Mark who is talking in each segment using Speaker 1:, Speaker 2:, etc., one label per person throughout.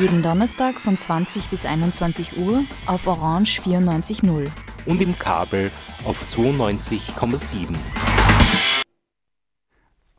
Speaker 1: Jeden Donnerstag von 20 bis 21 Uhr auf Orange 94.0.
Speaker 2: Und im Kabel auf 92,7.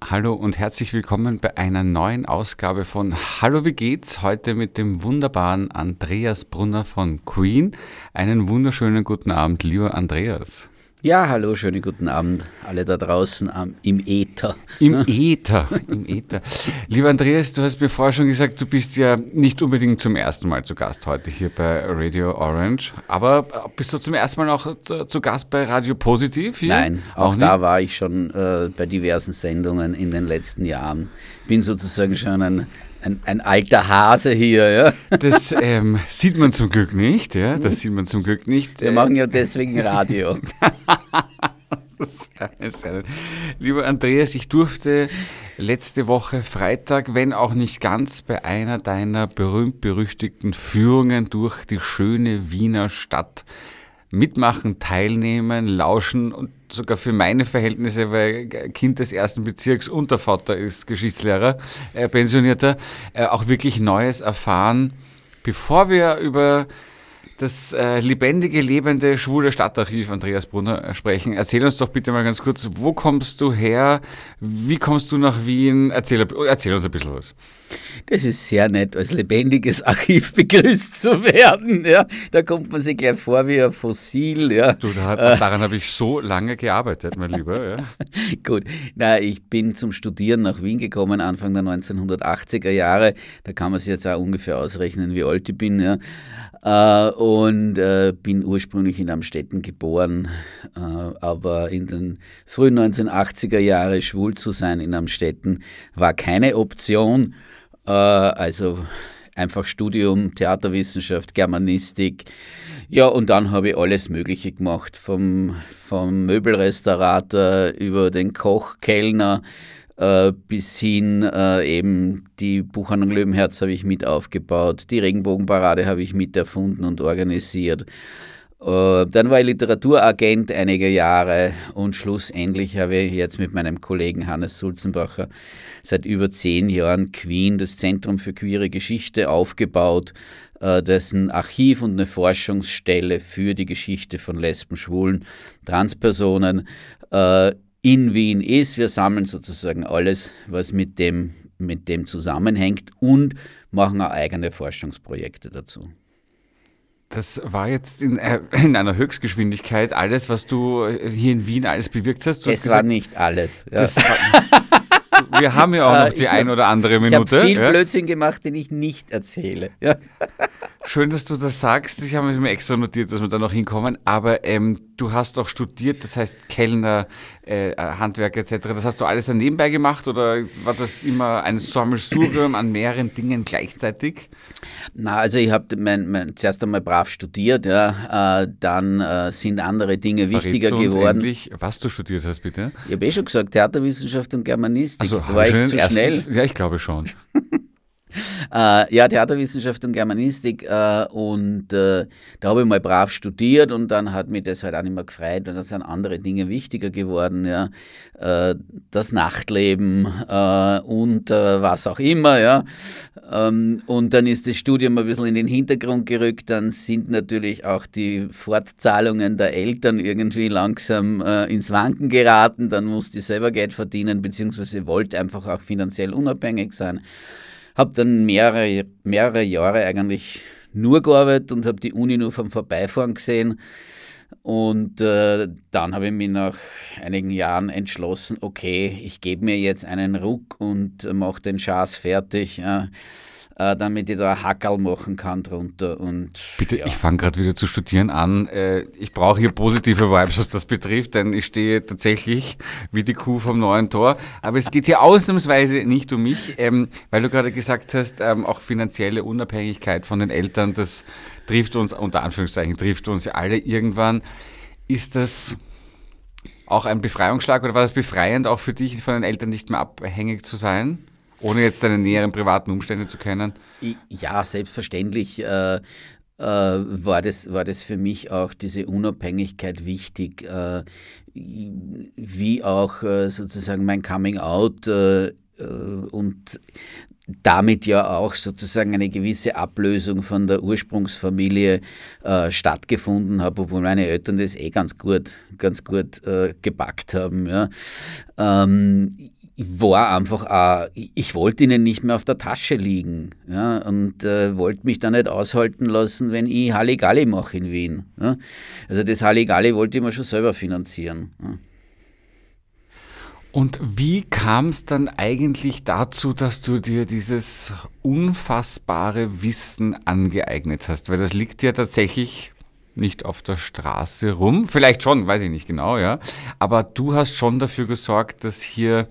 Speaker 3: Hallo und herzlich willkommen bei einer neuen Ausgabe von Hallo, wie geht's? Heute mit dem wunderbaren Andreas Brunner von Queen. Einen wunderschönen guten Abend, lieber Andreas.
Speaker 4: Ja, hallo, schönen guten Abend, alle da draußen am, im Äther.
Speaker 3: Im Äther, im Äther. Lieber Andreas, du hast mir vorher schon gesagt, du bist ja nicht unbedingt zum ersten Mal zu Gast heute hier bei Radio Orange, aber bist du zum ersten Mal auch zu, zu Gast bei Radio Positiv hier?
Speaker 4: Nein, auch, auch da war ich schon äh, bei diversen Sendungen in den letzten Jahren. Bin sozusagen schon ein ein, ein, alter Hase hier, ja.
Speaker 3: Das ähm, sieht man zum Glück nicht, ja. Das sieht man zum Glück nicht.
Speaker 4: Wir machen ja deswegen Radio.
Speaker 3: Lieber Andreas, ich durfte letzte Woche Freitag, wenn auch nicht ganz, bei einer deiner berühmt-berüchtigten Führungen durch die schöne Wiener Stadt mitmachen, teilnehmen, lauschen und sogar für meine Verhältnisse, weil Kind des ersten Bezirks und der Vater ist Geschichtslehrer, äh, pensionierter, äh, auch wirklich Neues erfahren. Bevor wir über das äh, lebendige, lebende, schwule Stadtarchiv Andreas Brunner äh, sprechen. Erzähl uns doch bitte mal ganz kurz, wo kommst du her? Wie kommst du nach Wien? Erzähl, erzähl uns ein bisschen was.
Speaker 4: Das ist sehr nett, als lebendiges Archiv begrüßt zu werden. Ja. Da kommt man sich gleich vor wie ein Fossil. Ja.
Speaker 3: Du, da, daran habe ich so lange gearbeitet, mein Lieber. Ja.
Speaker 4: Gut, na, ich bin zum Studieren nach Wien gekommen, Anfang der 1980er Jahre. Da kann man sich jetzt auch ungefähr ausrechnen, wie alt ich bin. Ja. Äh, und äh, bin ursprünglich in Amstetten geboren, äh, aber in den frühen 1980er Jahren schwul zu sein in Amstetten war keine Option. Äh, also einfach Studium, Theaterwissenschaft, Germanistik. Ja, und dann habe ich alles Mögliche gemacht, vom, vom Möbelrestaurator über den Koch, Kellner, äh, bis hin äh, eben die Buchhandlung Löwenherz habe ich mit aufgebaut, die Regenbogenparade habe ich mit erfunden und organisiert. Äh, dann war ich Literaturagent einige Jahre und schlussendlich habe ich jetzt mit meinem Kollegen Hannes Sulzenbacher seit über zehn Jahren Queen, das Zentrum für queere Geschichte, aufgebaut, äh, dessen Archiv und eine Forschungsstelle für die Geschichte von Lesben, Schwulen, Transpersonen in Wien ist. Wir sammeln sozusagen alles, was mit dem, mit dem zusammenhängt und machen auch eigene Forschungsprojekte dazu.
Speaker 3: Das war jetzt in, äh, in, einer Höchstgeschwindigkeit alles, was du hier in Wien alles bewirkt hast.
Speaker 4: Du es hast gesagt, war nicht alles. Ja.
Speaker 3: War, wir haben ja auch noch die ein oder andere Minute.
Speaker 4: Ich habe viel ja. Blödsinn gemacht, den ich nicht erzähle. Ja.
Speaker 3: Schön, dass du das sagst. Ich habe mir extra notiert, dass wir da noch hinkommen. Aber ähm, du hast auch studiert, das heißt Kellner, äh, Handwerk etc. Das hast du alles dann nebenbei gemacht oder war das immer ein Sammelsurium an mehreren Dingen gleichzeitig?
Speaker 4: Na, also ich habe zuerst einmal brav studiert, ja, äh, dann äh, sind andere Dinge wichtiger Verrätst du uns geworden.
Speaker 3: Endlich, was du studiert hast, bitte?
Speaker 4: Ich habe eh schon gesagt, Theaterwissenschaft und Germanistik. Also, war ich zu schnell?
Speaker 3: Ja, ich glaube schon.
Speaker 4: Äh, ja, Theaterwissenschaft und Germanistik äh, und äh, da habe ich mal brav studiert und dann hat mich das halt auch nicht mehr gefreut und dann sind andere Dinge wichtiger geworden, ja, äh, das Nachtleben äh, und äh, was auch immer, ja, ähm, und dann ist das Studium ein bisschen in den Hintergrund gerückt, dann sind natürlich auch die Fortzahlungen der Eltern irgendwie langsam ins Wanken geraten, dann musste ich selber Geld verdienen, beziehungsweise wollte einfach auch finanziell unabhängig sein. Habe dann mehrere, mehrere Jahre eigentlich nur gearbeitet und habe die Uni nur vom Vorbeifahren gesehen. Und äh, dann habe ich mich nach einigen Jahren entschlossen, okay, ich gebe mir jetzt einen Ruck und mache den Schaß fertig. Ja. Äh, damit ich da ein Hackerl machen kann drunter. Und,
Speaker 3: Bitte,
Speaker 4: ja.
Speaker 3: ich fange gerade wieder zu studieren an. Äh, ich brauche hier positive Vibes, was das betrifft, denn ich stehe tatsächlich wie die Kuh vom neuen Tor. Aber es geht hier ausnahmsweise nicht um mich, ähm, weil du gerade gesagt hast, ähm, auch finanzielle Unabhängigkeit von den Eltern, das trifft uns, unter Anführungszeichen, trifft uns ja alle irgendwann. Ist das auch ein Befreiungsschlag oder war das befreiend auch für dich, von den Eltern nicht mehr abhängig zu sein? Ohne jetzt deine näheren privaten Umstände zu kennen?
Speaker 4: Ja, selbstverständlich äh, äh, war, das, war das für mich auch diese Unabhängigkeit wichtig, äh, wie auch äh, sozusagen mein Coming Out äh, äh, und damit ja auch sozusagen eine gewisse Ablösung von der Ursprungsfamilie äh, stattgefunden hat, obwohl meine Eltern das eh ganz gut, ganz gut äh, gepackt haben. Ja. Ähm, war einfach, auch, ich wollte ihnen nicht mehr auf der Tasche liegen ja, und äh, wollte mich da nicht aushalten lassen, wenn ich Halligalli mache in Wien. Ja. Also das Halligalli wollte ich mir schon selber finanzieren. Ja.
Speaker 3: Und wie kam es dann eigentlich dazu, dass du dir dieses unfassbare Wissen angeeignet hast? Weil das liegt ja tatsächlich nicht auf der Straße rum. Vielleicht schon, weiß ich nicht genau, ja. Aber du hast schon dafür gesorgt, dass hier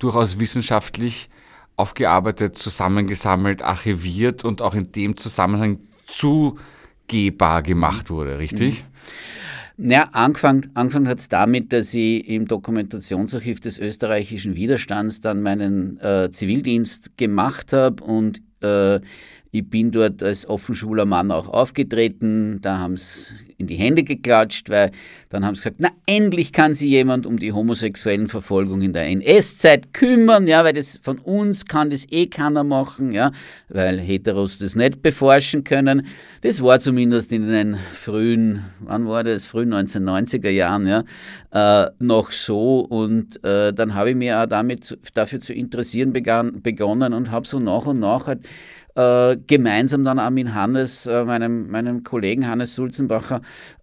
Speaker 3: durchaus wissenschaftlich aufgearbeitet, zusammengesammelt, archiviert und auch in dem Zusammenhang zugehbar gemacht wurde, richtig?
Speaker 4: Mhm. Ja, angefangen, angefangen hat es damit, dass ich im Dokumentationsarchiv des österreichischen Widerstands dann meinen äh, Zivildienst gemacht habe und äh, ich bin dort als offenschuler Mann auch aufgetreten. Da haben sie in die Hände geklatscht, weil dann haben sie gesagt, na endlich kann sich jemand um die homosexuellen Verfolgung in der NS-Zeit kümmern, ja, weil das von uns kann das eh keiner machen, ja, weil Heteros das nicht beforschen können. Das war zumindest in den frühen, wann war das, frühen 1990er Jahren, ja, äh, noch so und äh, dann habe ich mich auch damit dafür zu interessieren begann, begonnen und habe so nach und nach halt äh, gemeinsam dann auch mit Hannes, äh, meinem, meinem Kollegen Hannes Sulzenbacher,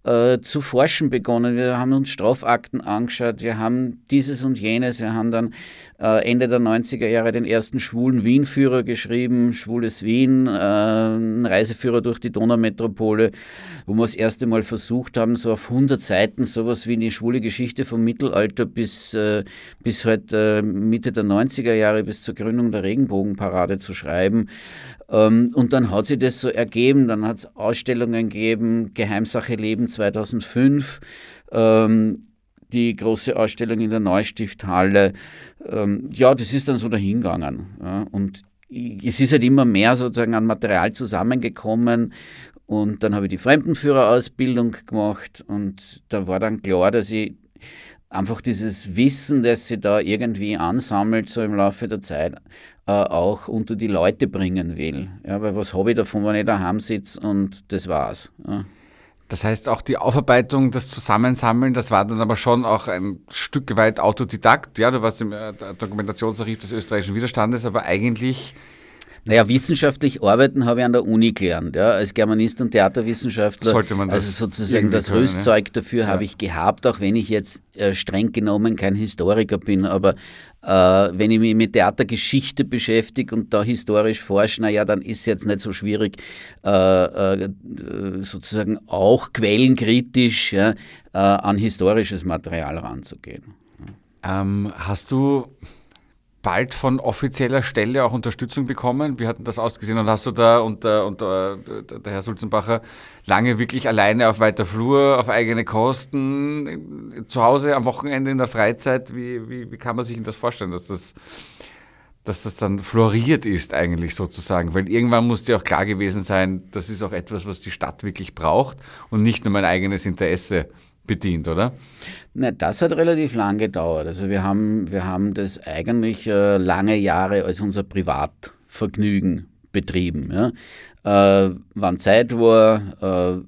Speaker 4: äh, zu forschen begonnen. Wir haben uns Strafakten angeschaut, wir haben dieses und jenes, wir haben dann äh, Ende der 90er Jahre den ersten schwulen Wien-Führer geschrieben, Schwules Wien, äh, ein Reiseführer durch die Donaumetropole, wo wir das erste Mal versucht haben, so auf 100 Seiten sowas wie die schwule Geschichte vom Mittelalter bis, äh, bis halt Mitte der 90er Jahre, bis zur Gründung der Regenbogenparade zu schreiben. Ähm, und dann hat sich das so ergeben, dann hat es Ausstellungen gegeben, Geheimsache Leben 2005, ähm, die große Ausstellung in der Neustifthalle. Ähm, ja, das ist dann so dahingegangen. Ja, und es ist halt immer mehr sozusagen an Material zusammengekommen und dann habe ich die Fremdenführerausbildung gemacht und da war dann klar, dass ich einfach dieses Wissen, das sie da irgendwie ansammelt, so im Laufe der Zeit, äh, auch unter die Leute bringen will. Ja, weil was habe ich davon, wenn ich daheim sitze und das war's. Ja.
Speaker 3: Das heißt, auch die Aufarbeitung, das Zusammensammeln, das war dann aber schon auch ein Stück weit Autodidakt. Ja, du warst im äh, Dokumentationsarchiv des österreichischen Widerstandes, aber eigentlich
Speaker 4: naja, wissenschaftlich arbeiten habe ich an der Uni gelernt, ja, als Germanist und Theaterwissenschaftler.
Speaker 3: Sollte man das
Speaker 4: also sozusagen das können, Rüstzeug ne? dafür ja. habe ich gehabt, auch wenn ich jetzt äh, streng genommen kein Historiker bin. Aber äh, wenn ich mich mit Theatergeschichte beschäftige und da historisch forsche, naja, dann ist es jetzt nicht so schwierig, äh, äh sozusagen auch quellenkritisch ja, äh, an historisches Material ranzugehen.
Speaker 3: Ähm, hast du bald von offizieller Stelle auch Unterstützung bekommen? Wie hat das ausgesehen? Und hast du da und, und der Herr Sulzenbacher lange wirklich alleine auf weiter Flur, auf eigene Kosten, zu Hause am Wochenende in der Freizeit? Wie, wie, wie kann man sich das vorstellen, dass das, dass das dann floriert ist eigentlich sozusagen? Weil irgendwann muss dir auch klar gewesen sein, das ist auch etwas, was die Stadt wirklich braucht und nicht nur mein eigenes Interesse bedient, oder?
Speaker 4: Na, das hat relativ lang gedauert. Also wir haben, wir haben das eigentlich äh, lange Jahre als unser Privatvergnügen betrieben. Ja. Äh, wann Zeit war, äh,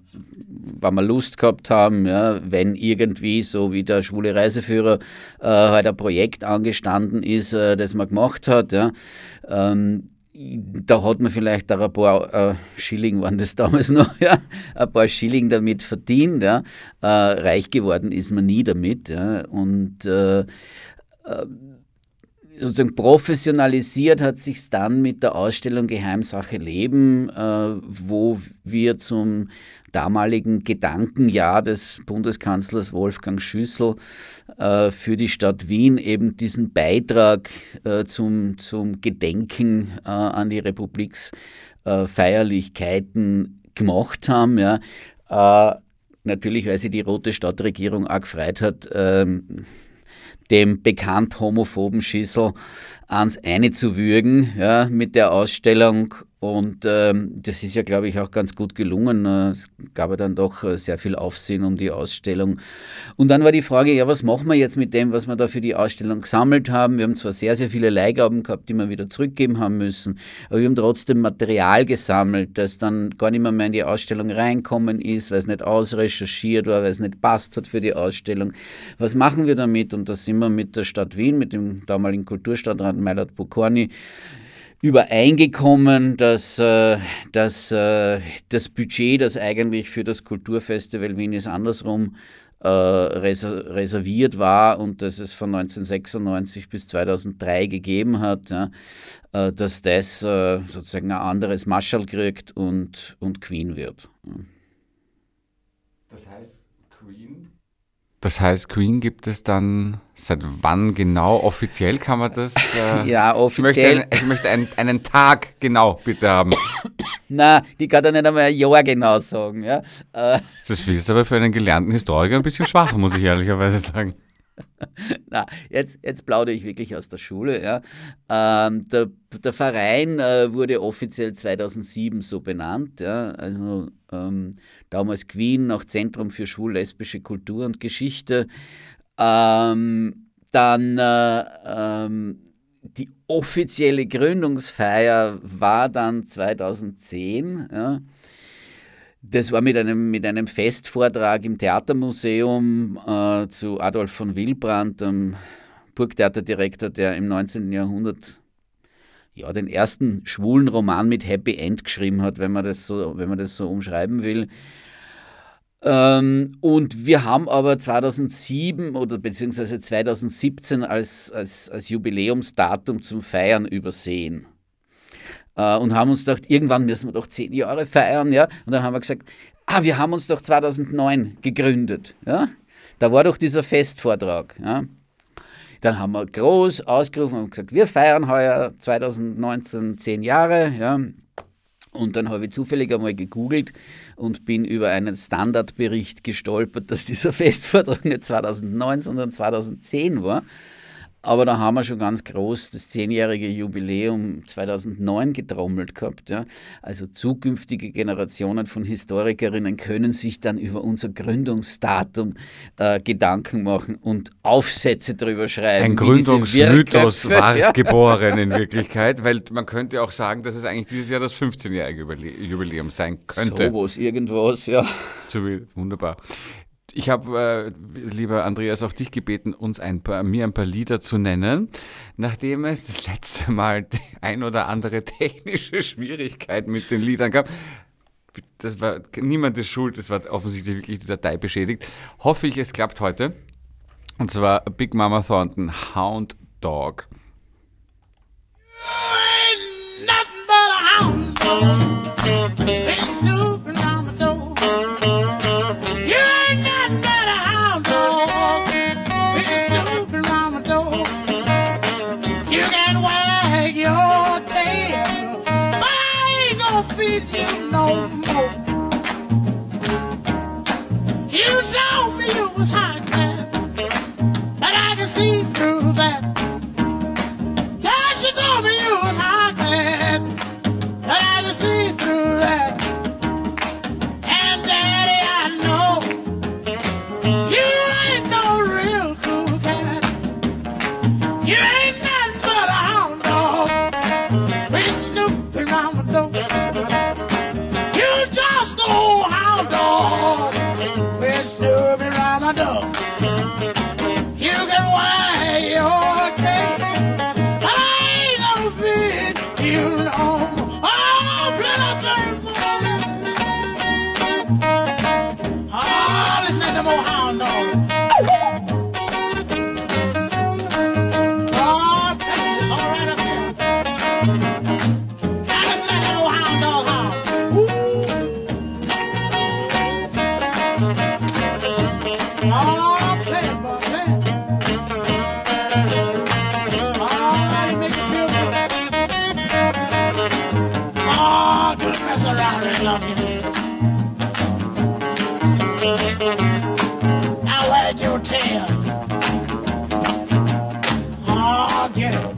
Speaker 4: wann wir Lust gehabt haben, ja, wenn irgendwie, so wie der schwule Reiseführer, äh, halt ein Projekt angestanden ist, äh, das man gemacht hat. Ja. Ähm, da hat man vielleicht auch ein paar äh, Schilling, waren das damals noch, ja, ein paar Schilling damit verdient. Ja. Äh, reich geworden ist man nie damit. Ja. Und äh, äh sozusagen professionalisiert hat sich dann mit der Ausstellung Geheimsache Leben, äh, wo wir zum damaligen Gedankenjahr des Bundeskanzlers Wolfgang Schüssel äh, für die Stadt Wien eben diesen Beitrag äh, zum, zum Gedenken äh, an die Republiksfeierlichkeiten gemacht haben. Ja. Natürlich, weil sie die Rote Stadtregierung auch gefreut hat, ähm, dem bekannt homophoben Schissel ans eine zu würgen ja, mit der Ausstellung und ähm, das ist ja, glaube ich, auch ganz gut gelungen. Äh, es gab ja dann doch äh, sehr viel Aufsehen um die Ausstellung. Und dann war die Frage, ja, was machen wir jetzt mit dem, was wir da für die Ausstellung gesammelt haben? Wir haben zwar sehr, sehr viele Leihgaben gehabt, die wir wieder zurückgeben haben müssen, aber wir haben trotzdem Material gesammelt, das dann gar nicht mehr, mehr in die Ausstellung reinkommen ist, weil es nicht ausrecherchiert war, weil es nicht passt hat für die Ausstellung. Was machen wir damit? Und da sind wir mit der Stadt Wien, mit dem damaligen Kulturstadtrat Meilert Bokorny, übereingekommen, dass, äh, dass äh, das Budget, das eigentlich für das Kulturfestival Wien ist andersrum äh, reserviert war und das es von 1996 bis 2003 gegeben hat, dass das sozusagen ein anderes Marschall kriegt und, und Queen wird.
Speaker 3: Das heißt, Queen das heißt, Queen gibt es dann seit wann genau? Offiziell kann man das?
Speaker 4: Äh, ja, offiziell.
Speaker 3: Ich möchte, einen, ich möchte einen, einen, Tag genau bitte haben.
Speaker 4: Na, die kann da nicht einmal ein Jahr genau sagen. Ja?
Speaker 3: Äh. Das ist aber für einen gelernten Historiker ein bisschen schwach, muss ich ehrlicherweise sagen.
Speaker 4: Na, jetzt, jetzt plaudere ich wirklich aus der Schule. Ja. Ähm, der, der Verein äh, wurde offiziell 2007 so benannt. Ja. Also ähm, damals Queen nach Zentrum für schwul-lesbische Kultur und Geschichte. Ähm, dann äh, ähm, die offizielle Gründungsfeier war dann 2010. Ja. Das war mit einem, mit einem Festvortrag im Theatermuseum äh, zu Adolf von Wilbrand, dem Burgtheaterdirektor, der im 19. Jahrhundert ja, den ersten schwulen Roman mit Happy End geschrieben hat, wenn man das so, wenn man das so umschreiben will. Ähm, und wir haben aber 2007 oder beziehungsweise 2017 als, als, als Jubiläumsdatum zum Feiern übersehen äh, und haben uns gedacht, irgendwann müssen wir doch zehn Jahre feiern. Ja? Und dann haben wir gesagt, ah, wir haben uns doch 2009 gegründet. Ja? Da war doch dieser Festvortrag. Ja? Dann haben wir groß ausgerufen und gesagt, wir feiern heuer 2019 zehn Jahre. Ja. Und dann habe ich zufällig einmal gegoogelt und bin über einen Standardbericht gestolpert, dass dieser Festvortrag nicht 2009, sondern 2010 war. Aber da haben wir schon ganz groß das zehnjährige Jubiläum 2009 getrommelt gehabt. Ja. Also zukünftige Generationen von Historikerinnen können sich dann über unser Gründungsdatum äh, Gedanken machen und Aufsätze darüber schreiben.
Speaker 3: Ein Gründungsmythos war ja. geboren in Wirklichkeit, weil man könnte auch sagen, dass es eigentlich dieses Jahr das 15-jährige Jubiläum sein könnte.
Speaker 4: So was, irgendwas, ja.
Speaker 3: Wunderbar. Ich habe, äh, lieber Andreas, auch dich gebeten, uns ein paar, mir ein paar Lieder zu nennen, nachdem es das letzte Mal die ein oder andere technische Schwierigkeit mit den Liedern gab. Das war niemand ist schuld, es war offensichtlich wirklich die Datei beschädigt. Hoffe ich, es klappt heute. Und zwar Big Mama Thornton, Hound Dog. You ain't nothing but a hound dog. you no Bye. I
Speaker 5: like your tail.
Speaker 3: Oh, get it.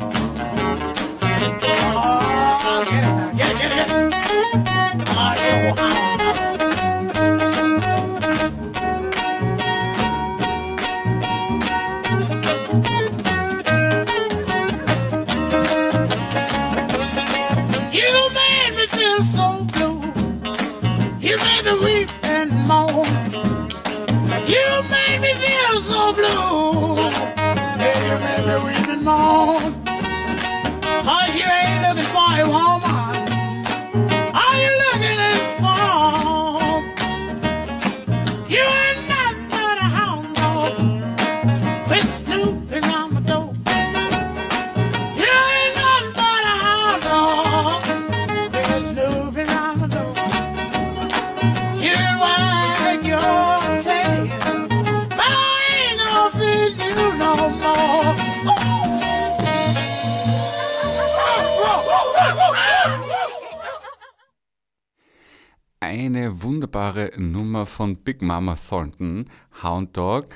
Speaker 3: Von Big Mama Thornton, Hound Dog.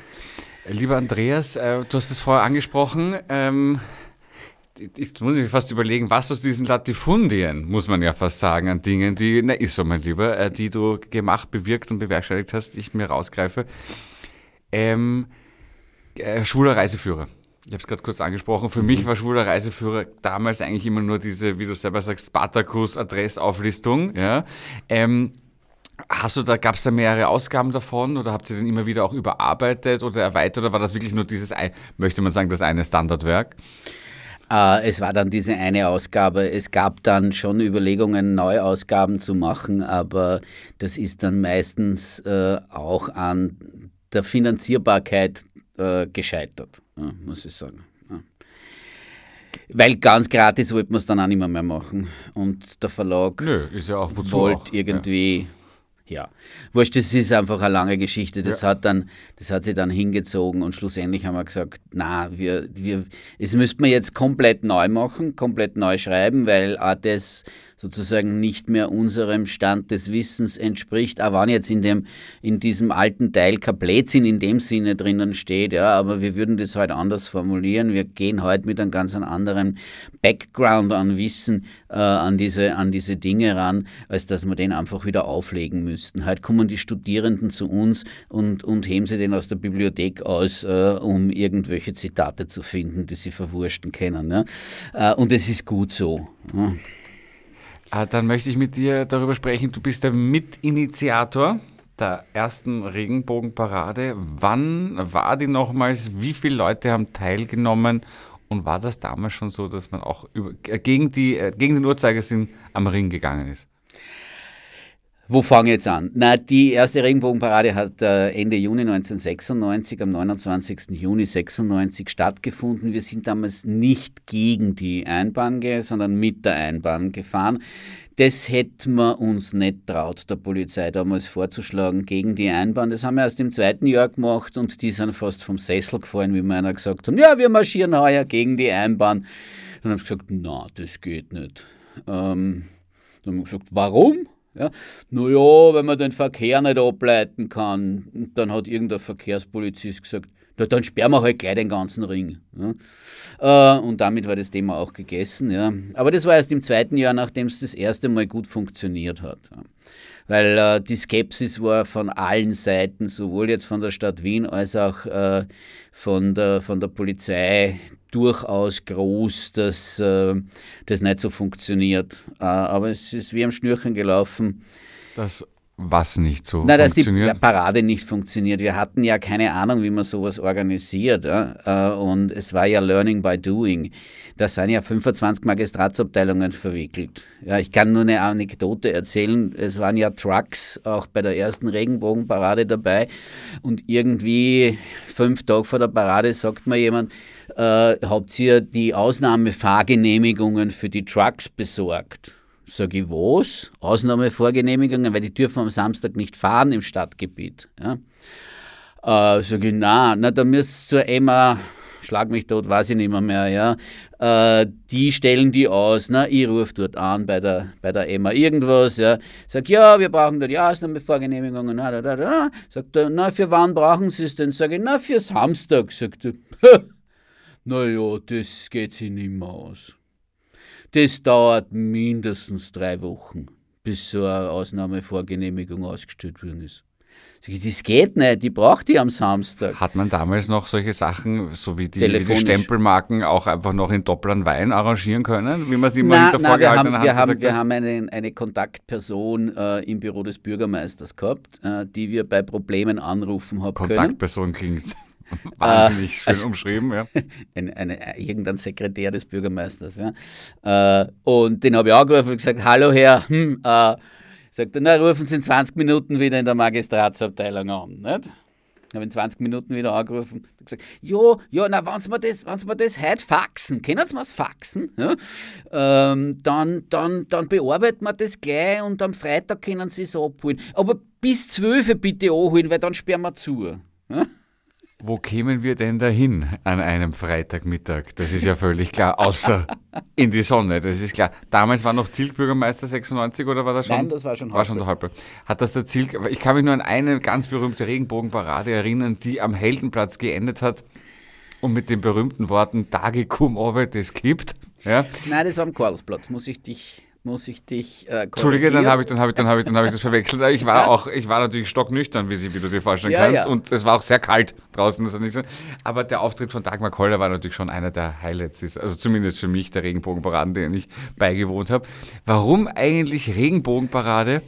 Speaker 3: Lieber Andreas, äh, du hast es vorher angesprochen. Ähm, jetzt muss ich mir fast überlegen, was aus diesen Latifundien, muss man ja fast sagen, an Dingen, die, na ist so mein Lieber, äh, die du gemacht, bewirkt und bewerkstelligt hast, ich mir rausgreife. Ähm, äh, schwuler Reiseführer. Ich habe es gerade kurz angesprochen. Für mich war schwuler Reiseführer damals eigentlich immer nur diese, wie du selber sagst, Spartacus-Adressauflistung. Ja? Ähm, hast du da, gab es da mehrere Ausgaben davon oder habt ihr den immer wieder auch überarbeitet oder erweitert oder war das wirklich nur dieses, möchte man sagen, das eine Standardwerk?
Speaker 4: Äh, es war dann diese eine Ausgabe. Es gab dann schon Überlegungen, Neuausgaben zu machen, aber das ist dann meistens äh, auch an der Finanzierbarkeit äh, gescheitert, ja, muss ich sagen. Ja. Weil ganz gratis wollte man es dann auch nicht mehr, mehr machen. Und der Verlag
Speaker 3: Nö, ist ja
Speaker 4: wollte
Speaker 3: auch.
Speaker 4: irgendwie, ja. Wurscht, das ist einfach eine lange Geschichte. Das hat dann, das hat sich dann hingezogen und schlussendlich haben wir gesagt, na, wir, wir, es müsste man jetzt komplett neu machen, komplett neu schreiben, weil auch das sozusagen nicht mehr unserem Stand des Wissens entspricht, auch wenn jetzt in dem, in diesem alten Teil kein Blödsinn in dem Sinne drinnen steht, ja, aber wir würden das halt anders formulieren. Wir gehen heute mit einem ganz anderen Background an Wissen äh, an, diese, an diese Dinge ran, als dass wir den einfach wieder auflegen müssten. Heute kommen die Studierenden zu uns und, und heben sie den aus der Bibliothek aus, äh, um irgendwelche Zitate zu finden, die sie verwurschten können. Ja? Äh, und es ist gut so. Ja.
Speaker 3: Ah, Dann möchte ich mit dir darüber sprechen. Du bist der Mitinitiator der ersten Regenbogenparade. Wann war die nochmals? Wie viele Leute haben teilgenommen? Und war das damals schon so, dass man auch über, äh, gegen, die, äh, gegen den Uhrzeigersinn am Ring gegangen ist?
Speaker 4: Wo fange ich jetzt an? Na, die erste Regenbogenparade hat äh, Ende Juni 1996, am 29. Juni 96 stattgefunden. Wir sind damals nicht gegen die Einbahn, sondern mit der Einbahn gefahren. Das hätten wir uns nicht traut, der Polizei damals vorzuschlagen gegen die Einbahn. Das haben wir erst im zweiten Jahr gemacht und die sind fast vom Sessel gefallen, wie mir einer gesagt hat, ja, wir marschieren heuer gegen die Einbahn. Dann haben sie gesagt, na, das geht nicht. Ähm, dann haben wir gesagt, warum? Ja, naja, wenn man den Verkehr nicht ableiten kann. Dann hat irgendein Verkehrspolizist gesagt, na, dann sperren wir halt gleich den ganzen Ring. Ja. Äh, und damit war das Thema auch gegessen. Ja. Aber das war erst im zweiten Jahr, nachdem es das erste Mal gut funktioniert hat. Ja. Weil äh, die Skepsis war von allen Seiten, sowohl jetzt von der Stadt Wien als auch äh, von, der, von der Polizei durchaus groß, dass äh, das nicht so funktioniert. Äh, aber es ist wie am Schnürchen gelaufen.
Speaker 3: Das was nicht so
Speaker 4: Na, dass die
Speaker 3: funktioniert?
Speaker 4: Parade nicht funktioniert. Wir hatten ja keine Ahnung, wie man sowas organisiert. Äh, Und es war ja Learning by Doing. Da sind ja 25 Magistratsabteilungen verwickelt. Ja, ich kann nur eine Anekdote erzählen. Es waren ja Trucks auch bei der ersten Regenbogenparade dabei. Und irgendwie fünf Tage vor der Parade sagt mir jemand, äh, habt ihr die Ausnahmefahrgenehmigungen für die Trucks besorgt? Sag ich, was? Ausnahmevorgenehmigungen, weil die dürfen am Samstag nicht fahren im Stadtgebiet. Ja? Äh, sag ich, na, na, da müsst zur Emma, schlag mich tot, weiß ich nicht mehr, mehr ja. Äh, die stellen die aus, na, ich rufe dort an bei der, bei der Emma irgendwas, ja. Sag, ja, wir brauchen da die Ausnahmevorgenehmigungen, na, da, da, da. Sagt er, na, für wann brauchen Sie es denn? Sag ich, na, für Samstag, sagt er. Naja, das geht sich nicht mehr aus. Das dauert mindestens drei Wochen, bis so eine Ausnahmevorgenehmigung ausgestellt worden ist. Das geht nicht, die braucht die am Samstag.
Speaker 3: Hat man damals noch solche Sachen, so wie die, die. Stempelmarken, auch einfach noch in Doppelern Wein arrangieren können, wie man sie immer hinter
Speaker 4: haben,
Speaker 3: vorgehaltener
Speaker 4: wir haben,
Speaker 3: gesagt
Speaker 4: wir
Speaker 3: hat?
Speaker 4: haben eine, eine Kontaktperson äh, im Büro des Bürgermeisters gehabt, äh, die wir bei Problemen anrufen haben können.
Speaker 3: Kontaktperson klingt Wahnsinnig schön
Speaker 4: also-
Speaker 3: umschrieben, ja.
Speaker 4: ein, eine, irgendein Sekretär des Bürgermeisters. Ja. Äh, und den habe ich angerufen und gesagt, hallo Herr, hm, äh, sagt er, na, rufen Sie in 20 Minuten wieder in der Magistratsabteilung an. Nicht? habe in 20 Minuten wieder angerufen und gesagt, ja, ja, na, wenn Sie mir das, wenn Sie mir das heute faxen, können Sie mir das faxen? Ja? Ähm, dann, dann, dann bearbeiten wir das gleich und am Freitag können Sie es abholen. Aber bis 12 Uhr bitte anholen, weil dann sperren wir zu. Ja?
Speaker 3: Wo kämen wir denn dahin an einem Freitagmittag? Das ist ja völlig klar, außer in die Sonne, das ist klar. Damals war noch Zilk Bürgermeister 96 oder war das schon?
Speaker 4: Nein, das war schon
Speaker 3: War schon der Halbe. Hat das der Zilk, ich kann mich nur an eine ganz berühmte Regenbogenparade erinnern, die am Heldenplatz geendet hat und mit den berühmten Worten Dage cum ove des gibt. Ja?
Speaker 4: Nein, das war am Karlsplatz, muss ich dich muss ich dich äh,
Speaker 3: Entschuldige, dann habe ich, dann hab ich, dann hab ich, dann hab ich das verwechselt. Ich war auch, ich war natürlich stocknüchtern, wie, sie, wie du dir vorstellen
Speaker 4: Ja,
Speaker 3: kannst.
Speaker 4: ja.
Speaker 3: Und es war auch sehr kalt draußen. Das hat nicht so. Aber der Auftritt von Dagmar Koller war natürlich schon einer der Highlights. Also zumindest für mich der Regenbogenparaden, den ich beigewohnt habe. Warum eigentlich Regenbogenparade?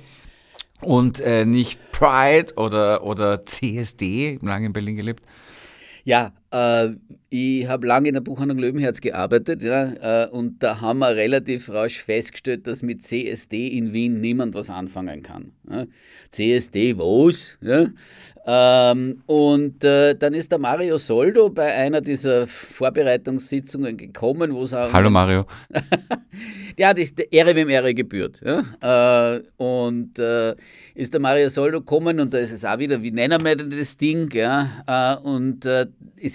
Speaker 3: Und äh, nicht Pride oder, oder CSD, ich habe lange in Berlin gelebt.
Speaker 4: Ja, äh, ich habe lange in der Buchhandlung Löwenherz gearbeitet ja, äh, und da haben wir relativ rasch festgestellt, dass mit CSD in Wien niemand was anfangen kann. Ja. CSD was? Ja. Ähm, und äh, dann ist der Mario Soldo bei einer dieser Vorbereitungssitzungen gekommen, wo es auch
Speaker 3: Hallo Mario.
Speaker 4: ja, das ist Ehre, wem Ehre gebührt. Ja? Äh, und äh, ist der Mario Soldo gekommen und da ist es auch wieder, wie nennen wir denn das Ding? Ja? Äh, und äh,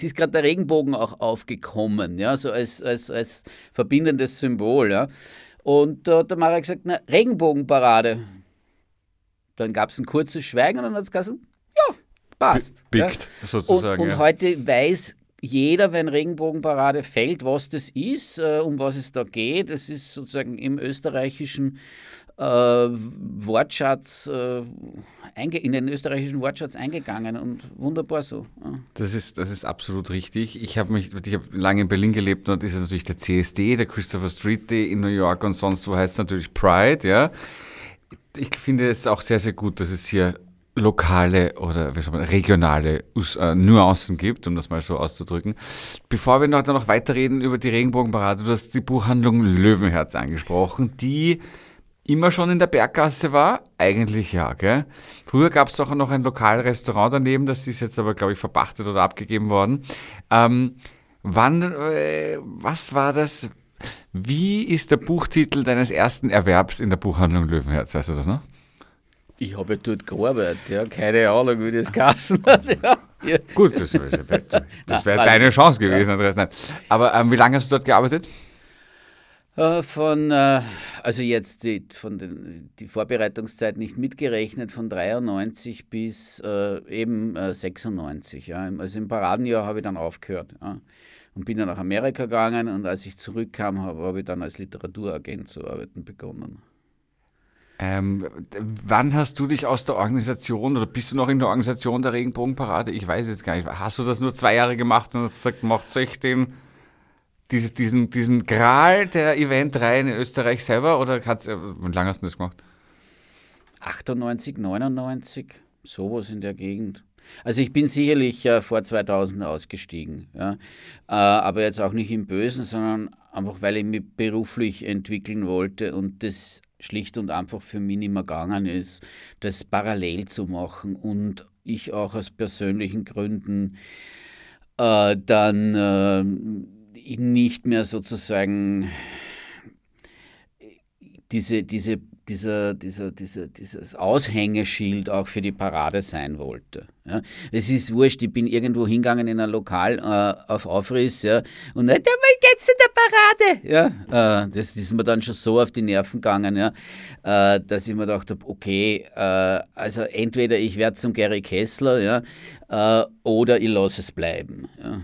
Speaker 4: es ist gerade der Regenbogen auch aufgekommen, ja? so als, als, als verbindendes Symbol. Ja? Und da hat der Mario gesagt, na, Regenbogenparade. Dann gab es ein kurzes Schweigen und dann hat es gesagt, ja, passt. ja?
Speaker 3: Biegt, sozusagen.
Speaker 4: Und, und
Speaker 3: ja.
Speaker 4: heute weiß jeder, wenn Regenbogenparade fällt, was das ist, äh, um was es da geht. Es ist sozusagen im österreichischen äh, Wortschatz, äh, in den österreichischen Wortschatz eingegangen und wunderbar so. Ja.
Speaker 3: Das ist, das ist absolut richtig. Ich habe mich, ich habe lange in Berlin gelebt und ist natürlich der CSD, der Christopher Street Day in New York und sonst wo heißt es natürlich Pride, ja. Ich finde es auch sehr, sehr gut, dass es hier lokale oder wie soll man, regionale äh, Nuancen gibt, um das mal so auszudrücken. Bevor wir noch, noch weiterreden über die Regenbogenparade, du hast die Buchhandlung Löwenherz angesprochen, die immer schon in der Berggasse war? Eigentlich ja, gell? Früher gab es auch noch ein Lokalrestaurant daneben, das ist jetzt aber, glaube ich, verpachtet oder abgegeben worden. Ähm, wann, äh, was war das? Wie ist der Buchtitel deines ersten Erwerbs in der Buchhandlung Löwenherz? Weißt du das noch?
Speaker 4: Ich habe ja dort gearbeitet, ja, keine Ahnung, wie das geheißen hat. Ja. Ja.
Speaker 3: Gut, das wäre das wär
Speaker 4: Na,
Speaker 3: deine Chance gewesen, Andreas. Nein. Aber ähm, wie lange hast du dort gearbeitet?
Speaker 4: Äh, Von, äh, also jetzt die, von den, die Vorbereitungszeit nicht mitgerechnet, von 93 bis äh, eben äh, 96. Ja. Also im Paradenjahr habe ich dann aufgehört ja. und bin dann nach Amerika gegangen und als ich zurückkam, habe, habe ich dann als Literaturagent zu arbeiten begonnen.
Speaker 3: Ähm, wann hast du dich aus der Organisation oder bist du noch in der Organisation der Regenbogenparade? Ich weiß jetzt gar nicht. Hast du das nur zwei Jahre gemacht und hast gesagt, macht euch den, dieses, diesen, diesen Gral der Eventreihen in Österreich selber oder hat's, äh, wie lange hast du das gemacht?
Speaker 4: 98, 99, sowas in der Gegend. Also ich bin sicherlich äh, vor 2000 ausgestiegen, ja. äh, aber jetzt auch nicht im Bösen, sondern einfach, weil ich mich beruflich entwickeln wollte und das schlicht und einfach für mich nicht mehr gegangen ist, das parallel zu machen und ich auch aus persönlichen Gründen äh, dann äh, nicht mehr sozusagen diese, diese, dieser, dieser, dieser, dieses Aushängeschild auch für die Parade sein wollte. Ja. Es ist wurscht, ich bin irgendwo hingegangen in ein Lokal äh, auf Aufriss ja, und dann, wann geht's in der Parade? Ja, äh, das ist mir dann schon so auf die Nerven gegangen, ja, äh, dass ich mir gedacht habe, okay, äh, also entweder ich werde zum Gary Kessler ja, äh, oder ich lasse es bleiben. Ja.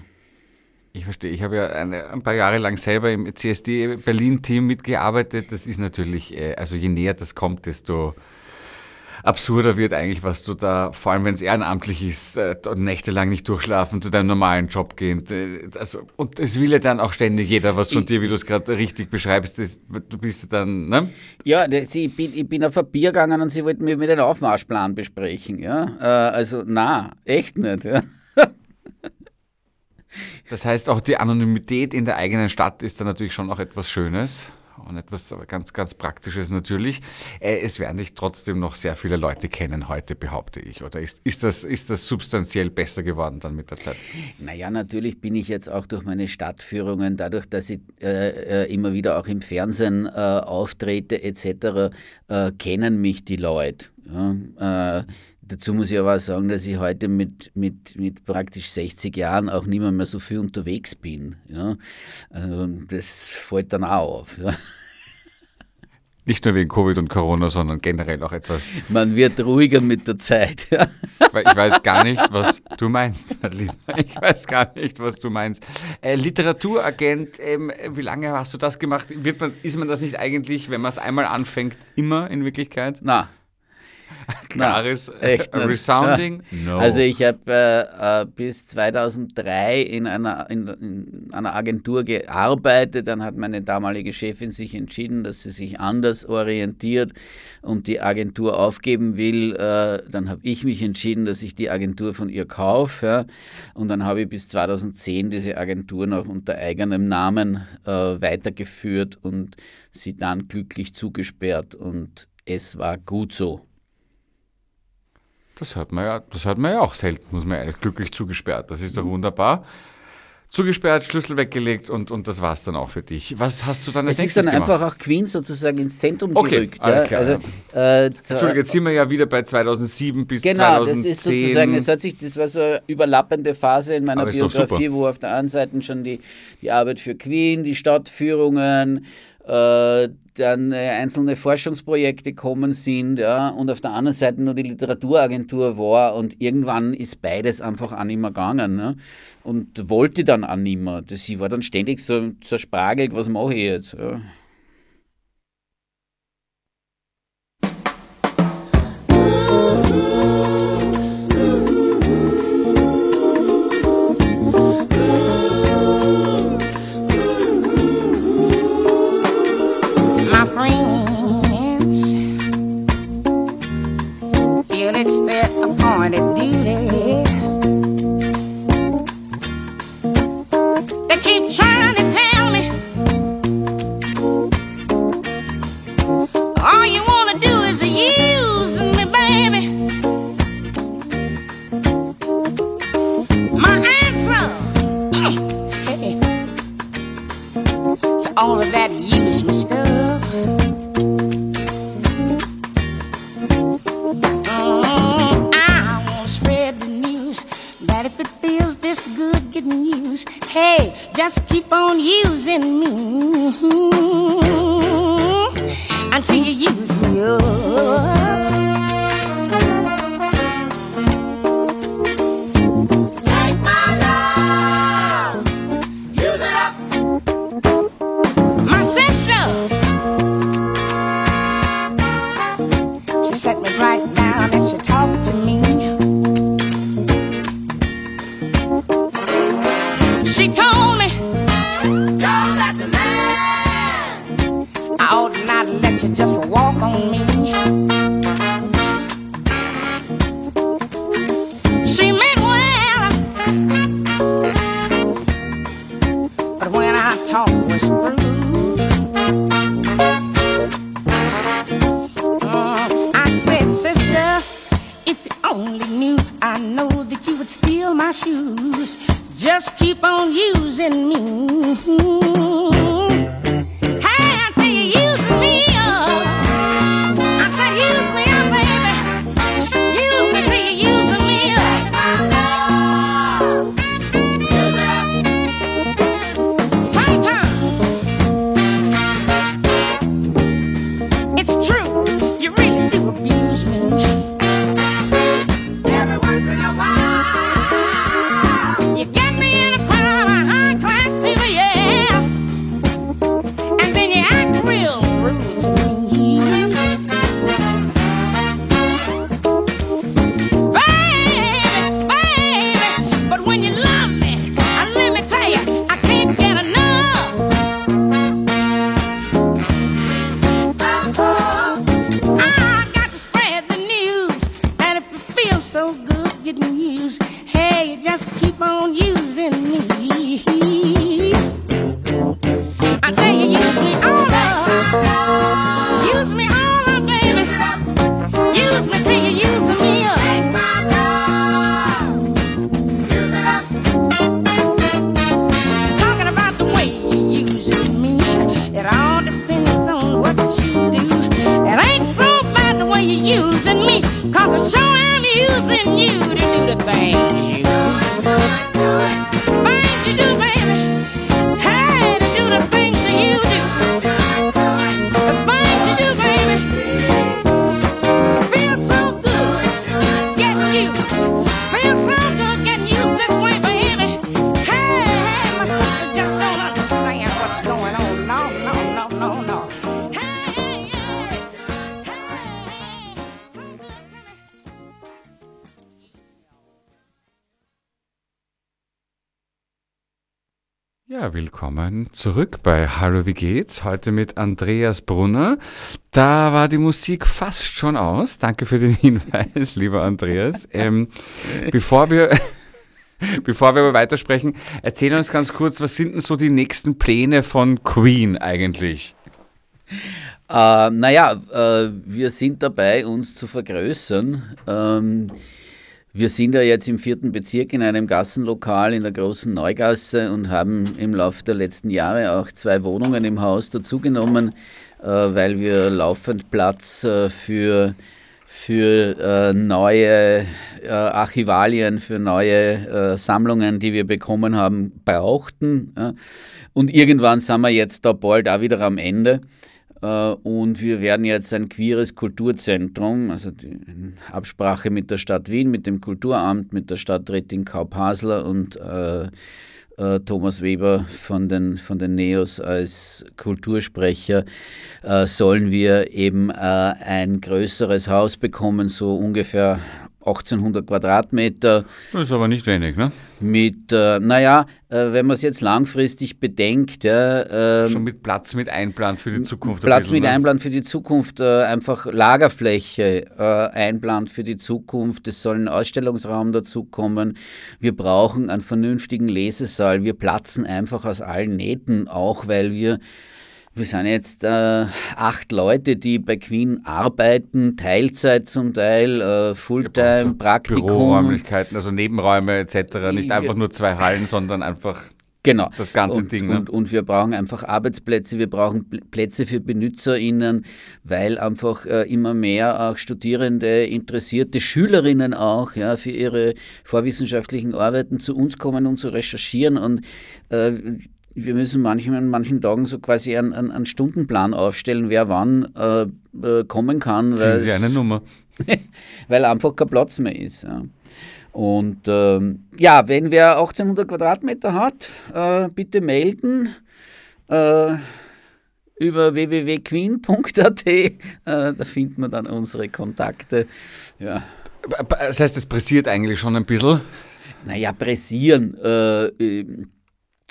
Speaker 3: Ich verstehe. Ich habe ja eine, ein paar Jahre lang selber im CSD Berlin-Team mitgearbeitet. Das ist natürlich, äh, also je näher das kommt, desto absurder wird eigentlich, was du da, vor allem wenn es ehrenamtlich ist, äh, nächtelang nicht durchschlafen, zu deinem normalen Job gehen. Äh, Also, und es will ja dann auch ständig jeder was von dir, wie du es gerade richtig beschreibst. Das, du bist ja dann, ne?
Speaker 4: Ja, das, ich, bin, ich bin auf ein Bier gegangen und sie wollten mir mit den Aufmarschplan besprechen. Ja? Äh, also, na, echt nicht. Ja?
Speaker 3: Das heißt, auch die Anonymität in der eigenen Stadt ist da natürlich schon auch etwas Schönes und etwas ganz, ganz Praktisches natürlich. Äh, es werden dich trotzdem noch sehr viele Leute kennen heute, behaupte ich. Oder ist, ist, das, ist das substanziell besser geworden dann mit der Zeit?
Speaker 4: Naja, natürlich bin ich jetzt auch durch meine Stadtführungen, dadurch, dass ich äh, äh, immer wieder auch im Fernsehen äh, auftrete etc., äh, kennen mich die Leute. Ja? Äh, dazu muss ich aber auch sagen, dass ich heute mit, mit, mit praktisch 60 Jahren auch nicht mehr, so viel unterwegs bin. Ja? Also das fällt dann auch auf. Ja?
Speaker 3: Nicht nur wegen Covid und Corona, sondern generell auch etwas.
Speaker 4: Man wird ruhiger mit der Zeit. Ja?
Speaker 3: Ich weiß gar nicht, was du meinst, mein Lieber. Ich weiß gar nicht, was du meinst. Äh, Literaturagent, ähm, wie lange hast du das gemacht? Man, ist man das nicht eigentlich, wenn man es einmal anfängt, immer in Wirklichkeit?
Speaker 4: Na,
Speaker 3: Klares,
Speaker 4: Na, echt
Speaker 3: äh,
Speaker 4: nicht.
Speaker 3: resounding? No.
Speaker 4: Also ich habe äh, äh, bis 2003 in einer, in, in einer Agentur gearbeitet. Dann hat meine damalige Chefin sich entschieden, dass sie sich anders orientiert und die Agentur aufgeben will. Äh, dann habe ich mich entschieden, dass ich die Agentur von ihr kaufe. Ja. Und dann habe ich bis 2010 diese Agentur noch unter eigenem Namen äh, weitergeführt und sie dann glücklich zugesperrt. Und es war gut so.
Speaker 3: Das hört man ja, das hört man ja auch selten, muss man ehrlich glücklich zugesperrt. Das ist doch wunderbar. Zugesperrt, Schlüssel weggelegt und, und das war's dann auch für dich. Was hast du dann als
Speaker 4: Es ist
Speaker 3: nächstes
Speaker 4: dann
Speaker 3: gemacht?
Speaker 4: einfach auch Queen sozusagen ins Zentrum
Speaker 3: Okay,
Speaker 4: gerückt.
Speaker 3: alles
Speaker 4: ja.
Speaker 3: klar,
Speaker 4: also, äh, zu-
Speaker 3: Entschuldige, jetzt sind wir ja wieder bei 2007 bis
Speaker 4: Genau,
Speaker 3: 2010.
Speaker 4: das ist sozusagen, es hat sich, das war so eine überlappende Phase in meiner
Speaker 3: ist
Speaker 4: Biografie, wo auf der einen Seite schon die, die Arbeit für Queen, die Stadtführungen, äh, dann äh, einzelne Forschungsprojekte kommen sind, ja, und auf der anderen Seite nur die Literaturagentur war und irgendwann ist beides einfach nicht mehr gegangen, ne? und wollte dann nicht mehr. Das, ich war dann ständig so zerspragelt, was mache ich jetzt? Ja.
Speaker 5: set upon a
Speaker 3: duty. Zurück bei Hallo, wie geht's? Heute mit Andreas Brunner. Da war die Musik fast schon aus. Danke für den Hinweis, lieber Andreas. Ähm, bevor wir Bevor wir aber weitersprechen, erzähl uns ganz kurz, was sind denn so die nächsten Pläne von Queen eigentlich?
Speaker 4: Äh, naja, äh, wir sind dabei, uns zu vergrößern. Ähm, wir sind ja jetzt im vierten Bezirk in einem Gassenlokal in der großen Neugasse und haben im Laufe der letzten Jahre auch zwei Wohnungen im Haus dazugenommen, äh, weil wir laufend Platz äh, für, für äh, neue äh, Archivalien, für neue äh, Sammlungen, die wir bekommen haben, brauchten. Ja. Und irgendwann sind wir jetzt da bald auch wieder am Ende. Äh, und wir werden jetzt ein queeres Kulturzentrum, also in Absprache mit der Stadt Wien, mit dem Kulturamt, mit der Stadträtin Kaup-Hasler und äh, äh, Thomas Weber von den, von den NEOS als Kultursprecher, äh, sollen wir eben äh, ein größeres Haus bekommen, so ungefähr 1800 Quadratmeter.
Speaker 3: Das ist aber nicht wenig, ne?
Speaker 4: Mit, äh, naja, äh, wenn man es jetzt langfristig bedenkt, ja,
Speaker 3: äh, schon mit Platz mit einplant für die Zukunft.
Speaker 4: Platz bisschen, mit ne? einplant für die Zukunft, äh, einfach Lagerfläche äh, einplant für die Zukunft. Es soll ein Ausstellungsraum dazukommen. Wir brauchen einen vernünftigen Lesesaal. Wir platzen einfach aus allen Nähten, auch weil wir wir sind jetzt äh, acht Leute, die bei Queen arbeiten, Teilzeit zum Teil, äh, Fulltime, so Praktikum.
Speaker 3: Büroräumlichkeiten, also Nebenräume etc. Nicht einfach nur zwei Hallen, sondern einfach
Speaker 4: Genau.
Speaker 3: Das ganze
Speaker 4: und,
Speaker 3: Ding. Ne?
Speaker 4: Und, und, wir brauchen einfach Arbeitsplätze, wir brauchen Plätze für BenutzerInnen, weil einfach äh, immer mehr auch Studierende, interessierte Schülerinnen auch ja, für ihre vorwissenschaftlichen Arbeiten zu uns kommen, um zu recherchieren. Und äh, wir müssen manchmal an manchen Tagen so quasi einen, einen, einen Stundenplan aufstellen, wer wann äh, äh, kommen kann.
Speaker 3: Ziehen Sie eine Nummer.
Speaker 4: weil einfach kein Platz mehr ist. Ja. Und ähm, ja, wenn wer 1800 Quadratmeter hat, äh, bitte melden äh, über www.queen.at. Äh, da findet man dann unsere Kontakte. Ja.
Speaker 3: Das heißt, es pressiert eigentlich schon ein bisschen?
Speaker 4: Naja, pressieren.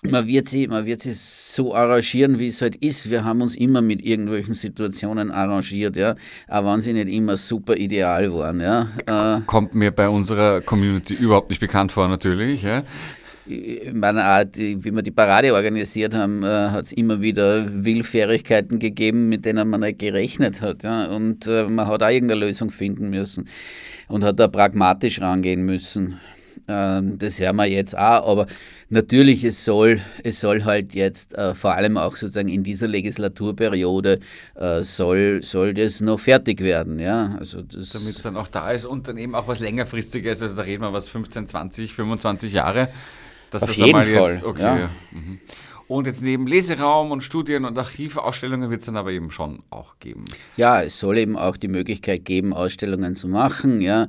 Speaker 4: Man wird, sie, man wird sie so arrangieren, wie es halt ist. Wir haben uns immer mit irgendwelchen Situationen arrangiert, ja. Auch wenn sie nicht immer super ideal waren, ja.
Speaker 3: Äh, Kommt mir bei unserer Community überhaupt nicht bekannt vor, natürlich, ja.
Speaker 4: In meiner Art, wie wir die Parade organisiert haben, äh, hat es immer wieder Willfährigkeiten gegeben, mit denen man nicht gerechnet hat. Ja? Und äh, man hat auch irgendeine Lösung finden müssen und hat da pragmatisch rangehen müssen. Ähm, das hören wir jetzt auch, aber natürlich, es soll, es soll halt jetzt äh, vor allem auch sozusagen in dieser Legislaturperiode äh, soll, soll das noch fertig werden. Ja?
Speaker 3: Also Damit es dann auch da ist und dann eben auch was längerfristiges, also da reden wir was 15, 20, 25 Jahre.
Speaker 4: Dass Auf das jeden Fall.
Speaker 3: Jetzt, okay, ja. Mhm. Und jetzt neben Leseraum und Studien- und Archivausstellungen wird es dann aber eben schon auch geben.
Speaker 4: Ja, es soll eben auch die Möglichkeit geben, Ausstellungen zu machen. Ja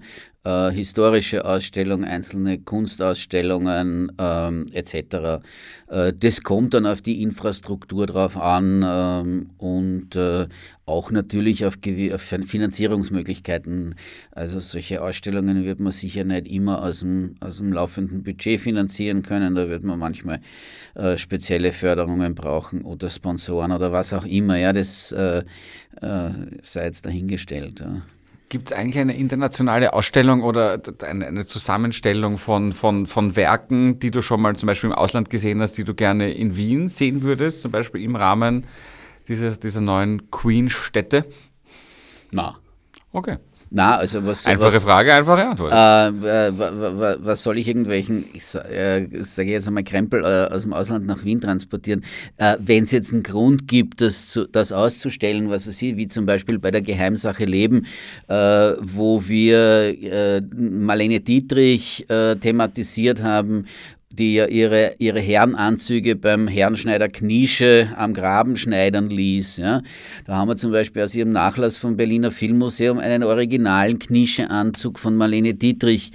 Speaker 4: äh, historische Ausstellungen, einzelne Kunstausstellungen ähm, etc. Äh, das kommt dann auf die Infrastruktur drauf an ähm, und äh, auch natürlich auf, auf, Finanzierungsmöglichkeiten. Also solche Ausstellungen wird man sicher nicht immer aus dem, aus dem laufenden Budget finanzieren können. Da wird man manchmal äh, spezielle Förderungen brauchen oder Sponsoren oder was auch immer. Ja, das äh, äh, sei jetzt dahingestellt. Ja.
Speaker 3: Gibt es eigentlich eine internationale Ausstellung oder eine Zusammenstellung von, von, von Werken, die du schon mal zum Beispiel im Ausland gesehen hast, die du gerne in Wien sehen würdest, zum Beispiel im Rahmen dieser, dieser neuen Queen-Städte?
Speaker 4: Na.
Speaker 3: Okay.
Speaker 4: Na, also was.
Speaker 3: Einfache
Speaker 4: was,
Speaker 3: Frage, einfache Antwort.
Speaker 4: Äh, was soll ich irgendwelchen, ich äh, sage jetzt einmal, Krempel äh, aus dem Ausland nach Wien transportieren? Äh, Wenn es jetzt einen Grund gibt, das, zu, das auszustellen, was weiß ich, wie zum Beispiel bei der Geheimsache Leben, äh, wo wir äh, Marlene Dietrich thematisiert haben die ja ihre, ihre Herrenanzüge beim Herrenschneider Kniesche am Graben schneidern ließ. Ja. Da haben wir zum Beispiel aus ihrem Nachlass vom Berliner Filmmuseum einen originalen Kniesche-Anzug von Marlene Dietrich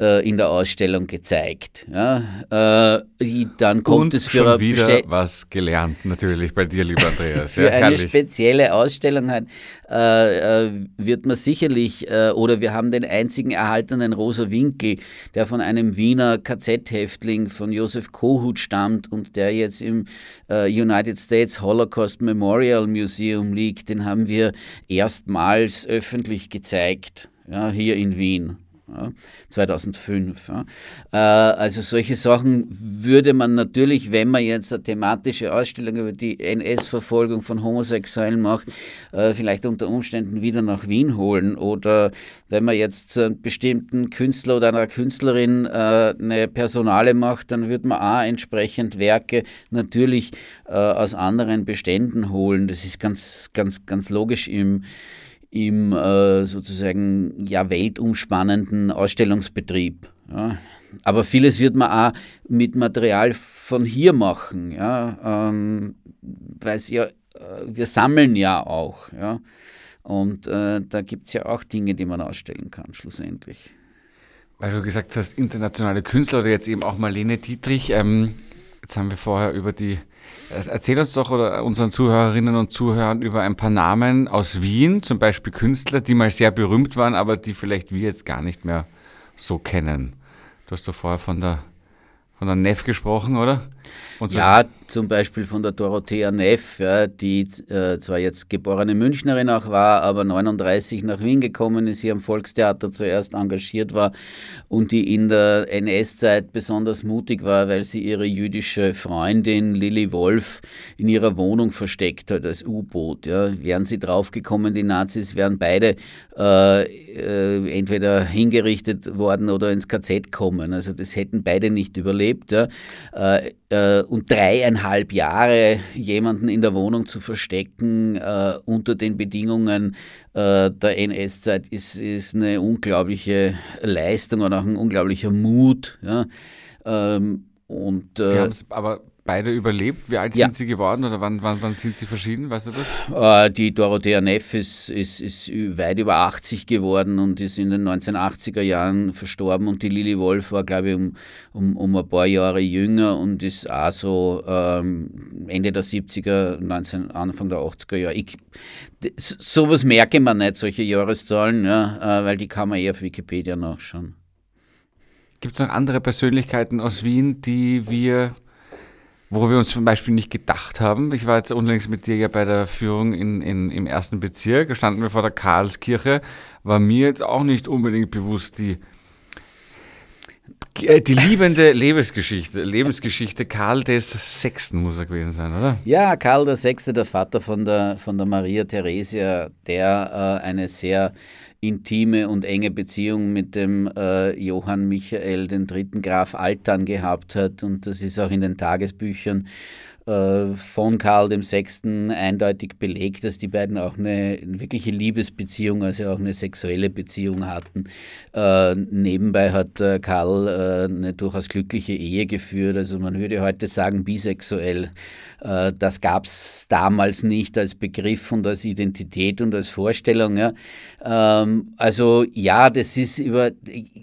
Speaker 4: äh, in der Ausstellung gezeigt. Ja, äh, dann kommt
Speaker 3: Und
Speaker 4: es für
Speaker 3: schon wieder was gelernt, natürlich bei dir, lieber Andreas.
Speaker 4: für
Speaker 3: ja,
Speaker 4: eine
Speaker 3: herrlich.
Speaker 4: spezielle Ausstellung halt, äh, äh, wird man sicherlich, äh, oder wir haben den einzigen erhaltenen Rosa Winkel, der von einem Wiener KZ-Häftling von Josef Kohut stammt und der jetzt im äh, United States Holocaust Memorial Museum liegt. Den haben wir erstmals öffentlich gezeigt, ja, hier in Wien. Ja, 2005. Ja. Äh, also solche Sachen würde man natürlich, wenn man jetzt eine thematische Ausstellung über die NS-Verfolgung von Homosexuellen macht, äh, vielleicht unter Umständen wieder nach Wien holen. Oder wenn man jetzt zu einem bestimmten Künstler oder einer Künstlerin äh, eine Personale macht, dann würde man auch entsprechend Werke natürlich äh, aus anderen Beständen holen. Das ist ganz, ganz, ganz logisch im im äh, sozusagen ja weltumspannenden Ausstellungsbetrieb. Ja. Aber vieles wird man auch mit Material von hier machen, ja, ähm, weil ja, äh, wir sammeln ja auch, ja. Und äh, da gibt es ja auch Dinge, die man ausstellen kann, schlussendlich.
Speaker 3: Weil du gesagt hast, internationale Künstler oder jetzt eben auch Marlene Dietrich. Ähm, jetzt haben wir vorher über die. Äh, Erzähl uns doch oder unseren Zuhörerinnen und Zuhörern über ein paar Namen aus Wien, zum Beispiel Künstler, die mal sehr berühmt waren, aber die vielleicht wir jetzt gar nicht mehr so kennen. Du hast doch vorher von der, von der Neff gesprochen, oder? Und
Speaker 4: Ja, zum Beispiel von der Dorothea Neff, ja, die äh, zwar jetzt geborene Münchnerin auch war, aber 39 nach Wien gekommen ist, hier am Volkstheater zuerst engagiert war und die in der NS-Zeit besonders mutig war, weil sie ihre jüdische Freundin Lilly Wolf in ihrer Wohnung versteckt hat als U-Boot. Ja. Wären sie draufgekommen, die Nazis wären beide äh, äh, entweder hingerichtet worden oder ins KZ kommen. Also das hätten beide nicht überlebt. Ja. Äh, äh, und dreieinhalb Jahre jemanden in der Wohnung zu verstecken äh, unter den Bedingungen äh, der NS-Zeit ist, ist eine unglaubliche Leistung und auch ein unglaublicher Mut. Ja. Ähm, und,
Speaker 3: Sie
Speaker 4: äh,
Speaker 3: haben es aber beide überlebt. Wie alt
Speaker 4: Ja.
Speaker 3: sind Sie geworden oder wann, wann, wann sind Sie verschieden? Weißt du das?
Speaker 4: Äh, Die Dorothea Neff ist, ist, ist weit über 80 geworden und ist in den 1980er Jahren verstorben. Und die Lili Wolf war, glaube ich, um, um, um ein paar Jahre jünger und ist auch so ähm, Ende der 70er, 19, Anfang der 80er Jahre. Ich, sowas merke man nicht, solche Jahreszahlen, ja, äh, weil die kann man eher auf Wikipedia nachschauen.
Speaker 3: Gibt es noch andere Persönlichkeiten aus Wien, die wir, wo wir uns zum Beispiel nicht gedacht haben? Ich war jetzt unlängst mit dir ja bei der Führung in, in, im ersten Bezirk, standen wir vor der Karlskirche, war mir jetzt auch nicht unbedingt bewusst, die, äh, die liebende Lebensgeschichte, Lebensgeschichte Karl des Sechsten muss er gewesen sein, oder?
Speaker 4: Ja, Karl VI., der Vater von der, von der Maria Theresia, der äh, eine sehr intime und enge Beziehung mit dem äh, Johann Michael, den dritten Graf Altern gehabt hat. Und das ist auch in den Tagesbüchern von Karl VI. eindeutig belegt, dass die beiden auch eine wirkliche Liebesbeziehung, also auch eine sexuelle Beziehung hatten. Äh, nebenbei hat äh, Karl äh, eine durchaus glückliche Ehe geführt, also man würde heute sagen bisexuell. Äh, das gab es damals nicht als Begriff und als Identität und als Vorstellung. Ja. Ähm, also ja, das ist über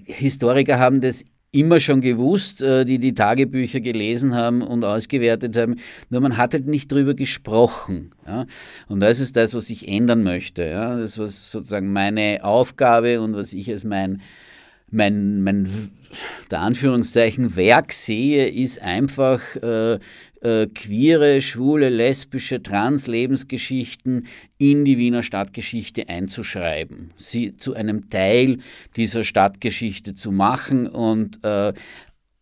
Speaker 4: Historiker haben das immer schon gewusst, äh, die die Tagebücher gelesen haben und ausgewertet haben, nur man hat halt nicht drüber gesprochen. Ja? Und das ist das, was ich ändern möchte. Ja? Das was sozusagen meine Aufgabe und was ich als mein, mein, mein der Anführungszeichen Werk sehe, ist einfach äh, äh, queere, schwule, lesbische, trans Lebensgeschichten in die Wiener Stadtgeschichte einzuschreiben, sie zu einem Teil dieser Stadtgeschichte zu machen und äh,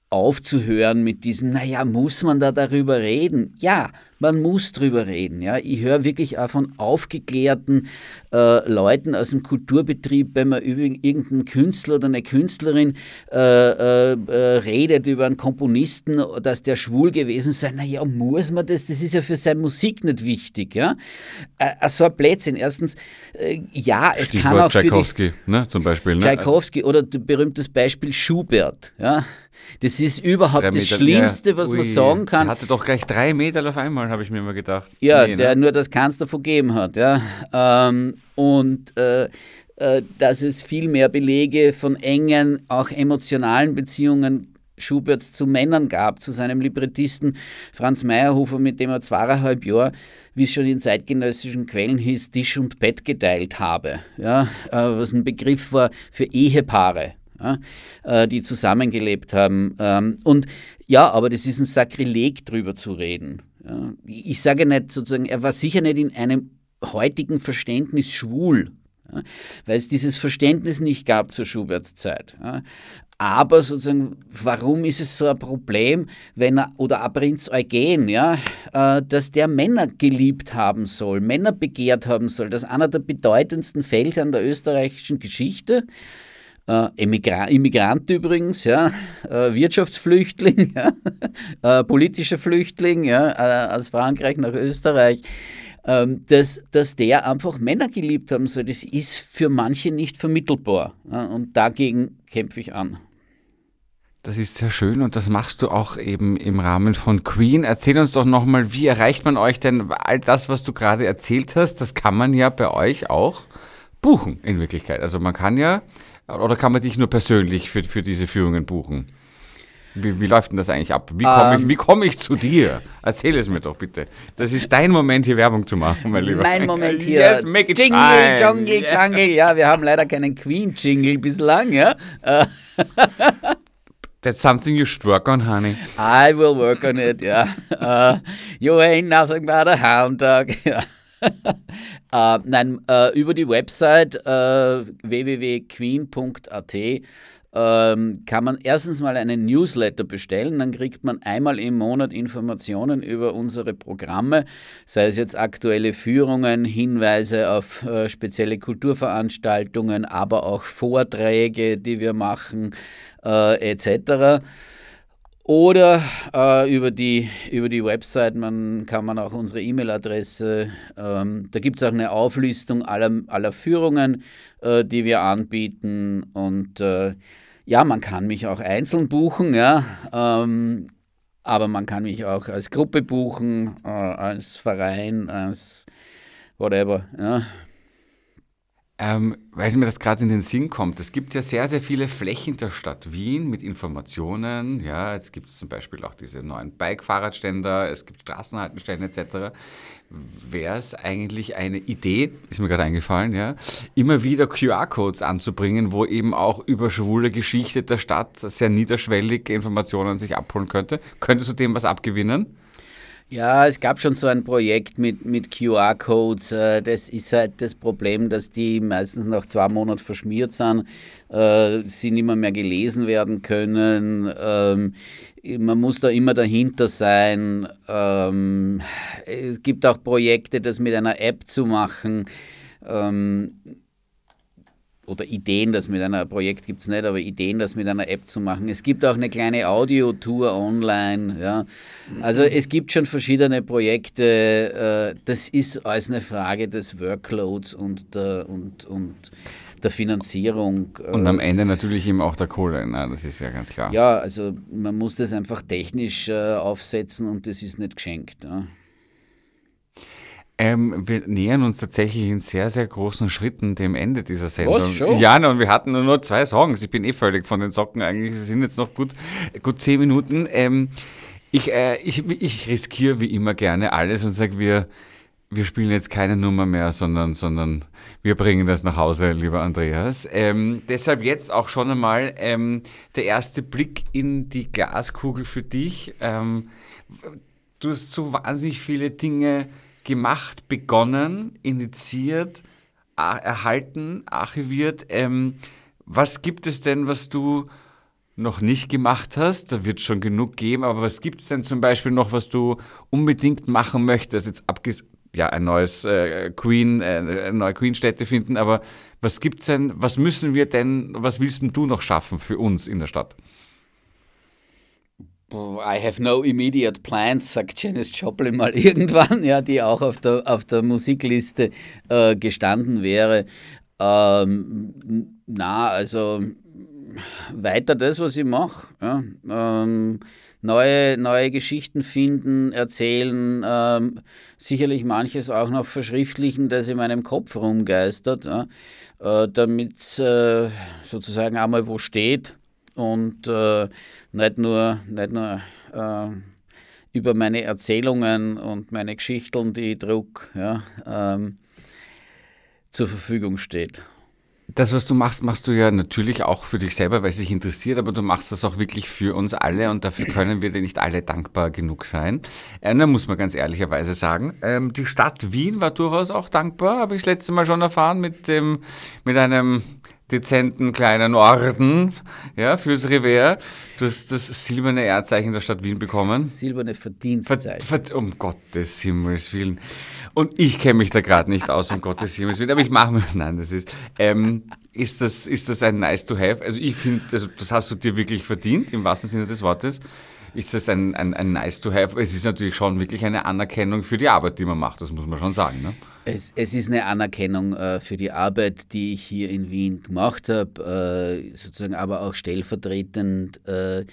Speaker 4: aufzuhören mit diesem, naja, muss man da darüber reden? Ja, man muss drüber reden. Ja. Ich höre wirklich auch von aufgeklärten äh, Leuten aus dem Kulturbetrieb, wenn man über irgendeinen Künstler oder eine Künstlerin äh, äh, äh, redet, über einen Komponisten, dass der schwul gewesen sei. Naja, muss man das? Das ist ja für seine Musik nicht wichtig. Ja. Äh, so ein Blödsinn. Erstens, äh, ja, es kann auch
Speaker 3: Stichwort
Speaker 4: für die...
Speaker 3: Tchaikovsky, ne, zum Beispiel. Ne?
Speaker 4: Tchaikovsky oder d- berühmtes Beispiel Schubert. Ja? Das ist überhaupt das Schlimmste,
Speaker 3: ja,
Speaker 4: was man
Speaker 3: ui,
Speaker 4: sagen kann.
Speaker 3: Der hatte doch gleich drei Meter auf einmal, habe ich mir immer gedacht.
Speaker 4: Ja,
Speaker 3: Nee,
Speaker 4: der
Speaker 3: ne?
Speaker 4: nur das Kanzler vergeben hat. Ja? Ähm, und äh, äh, dass es viel mehr Belege von engen, auch emotionalen Beziehungen Schuberts zu Männern gab, zu seinem Librettisten Franz Meyerhofer, mit dem er zweieinhalb Jahre, wie es schon in zeitgenössischen Quellen hieß, Tisch und Bett geteilt habe. Ja, äh, was ein Begriff war für Ehepaare. Ja, äh, die zusammengelebt haben. Ähm, und ja, aber das ist ein Sakrileg, drüber zu reden. Ich sage nicht sozusagen, er war sicher nicht in einem heutigen Verständnis schwul, weil es dieses Verständnis nicht gab zur Schuberts Zeit. Ja. Aber sozusagen, warum ist es so ein Problem, wenn er, oder ein Prinz Eugen, ja, äh, dass der Männer geliebt haben soll, Männer begehrt haben soll, dass einer der bedeutendsten Felder an der österreichischen Geschichte, äh, Immigrant übrigens, ja, äh, Wirtschaftsflüchtling, ja, äh, politischer Flüchtling ja, aus Frankreich nach Österreich, ähm, dass, dass der einfach Männer geliebt haben soll. Das ist für manche nicht vermittelbar. Und dagegen kämpfe ich an.
Speaker 3: Das ist sehr schön und das machst du auch eben im Rahmen von Queen. Erzähl uns doch nochmal, wie erreicht man euch denn all das, was du gerade erzählt hast? Das kann man ja bei euch auch buchen in Wirklichkeit. Also man kann ja, oder kann man dich nur persönlich für, für diese Führungen buchen? Wie, wie läuft denn das eigentlich ab? Wie komme ich, ähm. komm ich zu dir? Erzähl es mir doch bitte. Das ist dein Moment, hier Werbung zu machen, mein Lieber.
Speaker 4: Mein Moment hier. Yes, make it Jingle, shine. Jungle, Jungle. Ja, wir haben leider keinen Queen-Jingle bislang, ja.
Speaker 3: That's something you should work on, honey.
Speaker 4: I will work on it, yeah. Uh, you ain't nothing but a hound dog. Uh, nein, uh, über die Website uh, www.queen.at ähm, kann man erstens mal einen Newsletter bestellen, dann kriegt man einmal im Monat Informationen über unsere Programme, sei es jetzt aktuelle Führungen, Hinweise auf äh, spezielle Kulturveranstaltungen, aber auch Vorträge, die wir machen, äh, etc. Oder äh, über, die, über die Website man, kann man auch unsere E-Mail-Adresse, ähm, da gibt es auch eine Auflistung aller, aller Führungen, äh, die wir anbieten. Und äh, ja, man kann mich auch einzeln buchen, ja, ähm, aber man kann mich auch als Gruppe buchen, äh, als Verein, als whatever. Ja.
Speaker 3: Ähm, weil mir das gerade in den Sinn kommt, es gibt ja sehr, sehr viele Flächen der Stadt Wien mit Informationen. Ja, jetzt gibt es zum Beispiel auch diese neuen Bike-Fahrradständer, es gibt Straßenhaltenstellen etc. Wäre es eigentlich eine Idee, ist mir gerade eingefallen, ja, immer wieder QR-Codes anzubringen, wo eben auch über schwule Geschichte der Stadt sehr niederschwellig Informationen sich abholen könnte? Könntest du dem was abgewinnen?
Speaker 4: Ja, es gab schon so ein Projekt mit, mit QR-Codes. Äh, das ist halt das Problem, dass die meistens nach zwei Monaten verschmiert sind, äh, sie nicht mehr, mehr gelesen werden können. Ähm, man muss da immer dahinter sein. Ähm, es gibt auch Projekte, das mit einer App zu machen. Ähm, oder Ideen, das mit einer Projekt gibt es nicht, aber Ideen, das mit einer App zu machen. Es gibt auch eine kleine Audiotour online. Ja. Also es gibt schon verschiedene Projekte. Äh, das ist alles eine Frage des Workloads und der, und, und der Finanzierung.
Speaker 3: Äh, und am Ende natürlich eben auch der Kohle, na, das ist ja ganz klar.
Speaker 4: Ja, also man muss das einfach technisch äh, aufsetzen und das ist nicht geschenkt. Ja.
Speaker 3: Ähm, wir nähern uns tatsächlich in sehr, sehr großen Schritten dem Ende dieser Sendung. Was, schon? Ja, und wir hatten nur zwei Songs. Ich bin eh völlig von den Socken eigentlich. Es sind jetzt noch gut, gut zehn Minuten. Ähm, ich, äh, ich, ich riskiere wie immer gerne alles und sage, wir, wir spielen jetzt keine Nummer mehr, sondern, sondern wir bringen das nach Hause, lieber Andreas. Ähm, deshalb jetzt auch schon einmal ähm, der erste Blick in die Glaskugel für dich. Ähm, du hast so wahnsinnig viele Dinge gemacht, begonnen, initiiert, erhalten, archiviert. Ähm, was gibt es denn, was du noch nicht gemacht hast? Da wird es schon genug geben, aber was gibt es denn zum Beispiel noch, was du unbedingt machen möchtest? Jetzt abges ja, ein neues äh, Queen, äh, eine neue Queen-Stätte finden, aber was gibt's denn, was müssen wir denn, was willst denn du noch schaffen für uns in der Stadt?
Speaker 4: I have no immediate plans, sagt Janis Joplin mal irgendwann, ja, die auch auf der, auf der Musikliste äh, gestanden wäre. Ähm, na, also weiter das, was ich mache. Ja. Ähm, neue, neue Geschichten finden, erzählen, ähm, sicherlich manches auch noch verschriftlichen, das in meinem Kopf rumgeistert, ja, äh, damit es äh, sozusagen einmal wo steht und äh, nicht nur, nicht nur äh, über meine Erzählungen und meine Geschichten, die ich druck, ja, ähm, zur Verfügung steht.
Speaker 3: Das, was du machst, machst du ja natürlich auch für dich selber, weil es dich interessiert, aber du machst das auch wirklich für uns alle und dafür können wir dir nicht alle dankbar genug sein. Äh, da muss man ganz ehrlicherweise sagen. Ähm, die Stadt Wien war durchaus auch dankbar, habe ich das letzte Mal schon erfahren, mit, dem, mit einem dezenten kleinen Orden ja, fürs Revers. Du hast das silberne Erdzeichen der Stadt Wien bekommen.
Speaker 4: Silberne Verdienstzeichen.
Speaker 3: Ver, ver, um Gottes Himmels Willen. Und ich kenne mich da gerade nicht aus, um Gottes Himmels Willen, aber ich mache mir, nein, das ist, ähm, ist das, ist das ein nice to have? Also ich finde, also das hast du dir wirklich verdient, im wahrsten Sinne des Wortes. Ist das ein, ein, ein nice to have? Es ist natürlich schon wirklich eine Anerkennung für die Arbeit, die man macht, das muss man schon sagen. Ne?
Speaker 4: Es, es, ist eine Anerkennung äh, für die Arbeit, die ich hier in Wien gemacht habe, äh, sozusagen aber auch stellvertretend äh,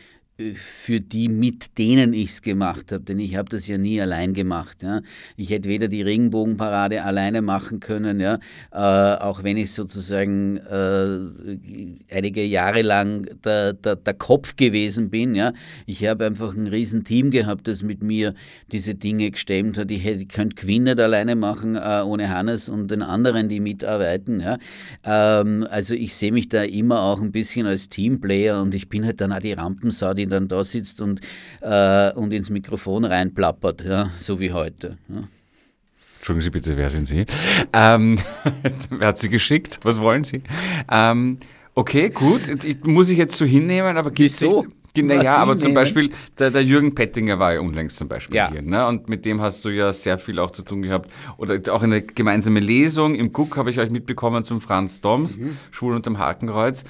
Speaker 4: für die, mit denen ich es gemacht habe, denn ich habe das ja nie allein gemacht. Ja. Ich hätte weder die Regenbogenparade alleine machen können, ja, äh, auch wenn ich sozusagen äh, einige Jahre lang der, der, der, Kopf gewesen bin. Ja. Ich habe einfach ein Riesenteam gehabt, das mit mir diese Dinge gestemmt hat. Ich, ich könnte Queen nicht alleine machen, äh, ohne Hannes und den anderen, die mitarbeiten. Ja. Ähm, also ich sehe mich da immer auch ein bisschen als Teamplayer und ich bin halt dann auch die Rampensau, die dann da sitzt und, äh, und ins Mikrofon reinplappert, ja, so wie heute. Ja.
Speaker 3: Entschuldigen Sie bitte, wer sind Sie? Ähm, wer hat Sie geschickt? Was wollen Sie? Ähm, okay, gut. Ich, muss ich jetzt so hinnehmen, aber
Speaker 4: Wieso?
Speaker 3: Naja, aber zum Beispiel, der, der, Jürgen Pettinger war ja unlängst zum Beispiel
Speaker 4: ja.
Speaker 3: hier. Ne? Und mit dem hast du ja sehr viel auch zu tun gehabt. Oder auch eine gemeinsame Lesung im Guck habe ich euch mitbekommen zum Franz Doms, mhm. Schwul unterm Hakenkreuz.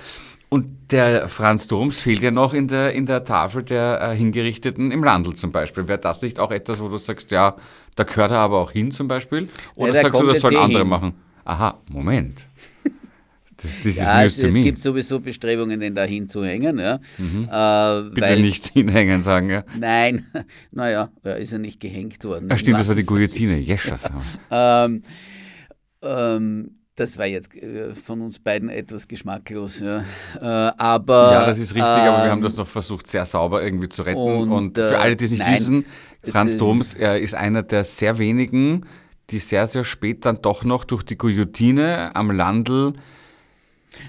Speaker 3: Und der Franz Doms fehlt ja noch in der, in der Tafel der äh, Hingerichteten im Landl zum Beispiel. Wäre das nicht auch etwas, wo du sagst, ja, da gehört er aber auch hin zum Beispiel? Oder ja, sagst du, das sollen andere hin. machen? Aha, Moment.
Speaker 4: Das, das ja, es, es gibt sowieso Bestrebungen, den da hinzuhängen. Ja.
Speaker 3: Mhm. Äh, Bitte weil, nicht hinhängen sagen, ja.
Speaker 4: Nein, naja, er ist ja nicht gehängt worden.
Speaker 3: Ja, stimmt, das war die Guillotine, Jeschas.
Speaker 4: ähm, ähm, das war jetzt äh, von uns beiden etwas geschmacklos. Ja. Äh, aber,
Speaker 3: ja, das ist richtig, ähm, aber wir haben das noch versucht, sehr sauber irgendwie zu retten. Und, und für äh, alle, die es nicht nein, wissen, Franz Doms er ist einer der sehr wenigen, die sehr, sehr spät dann doch noch durch die Guillotine am Landl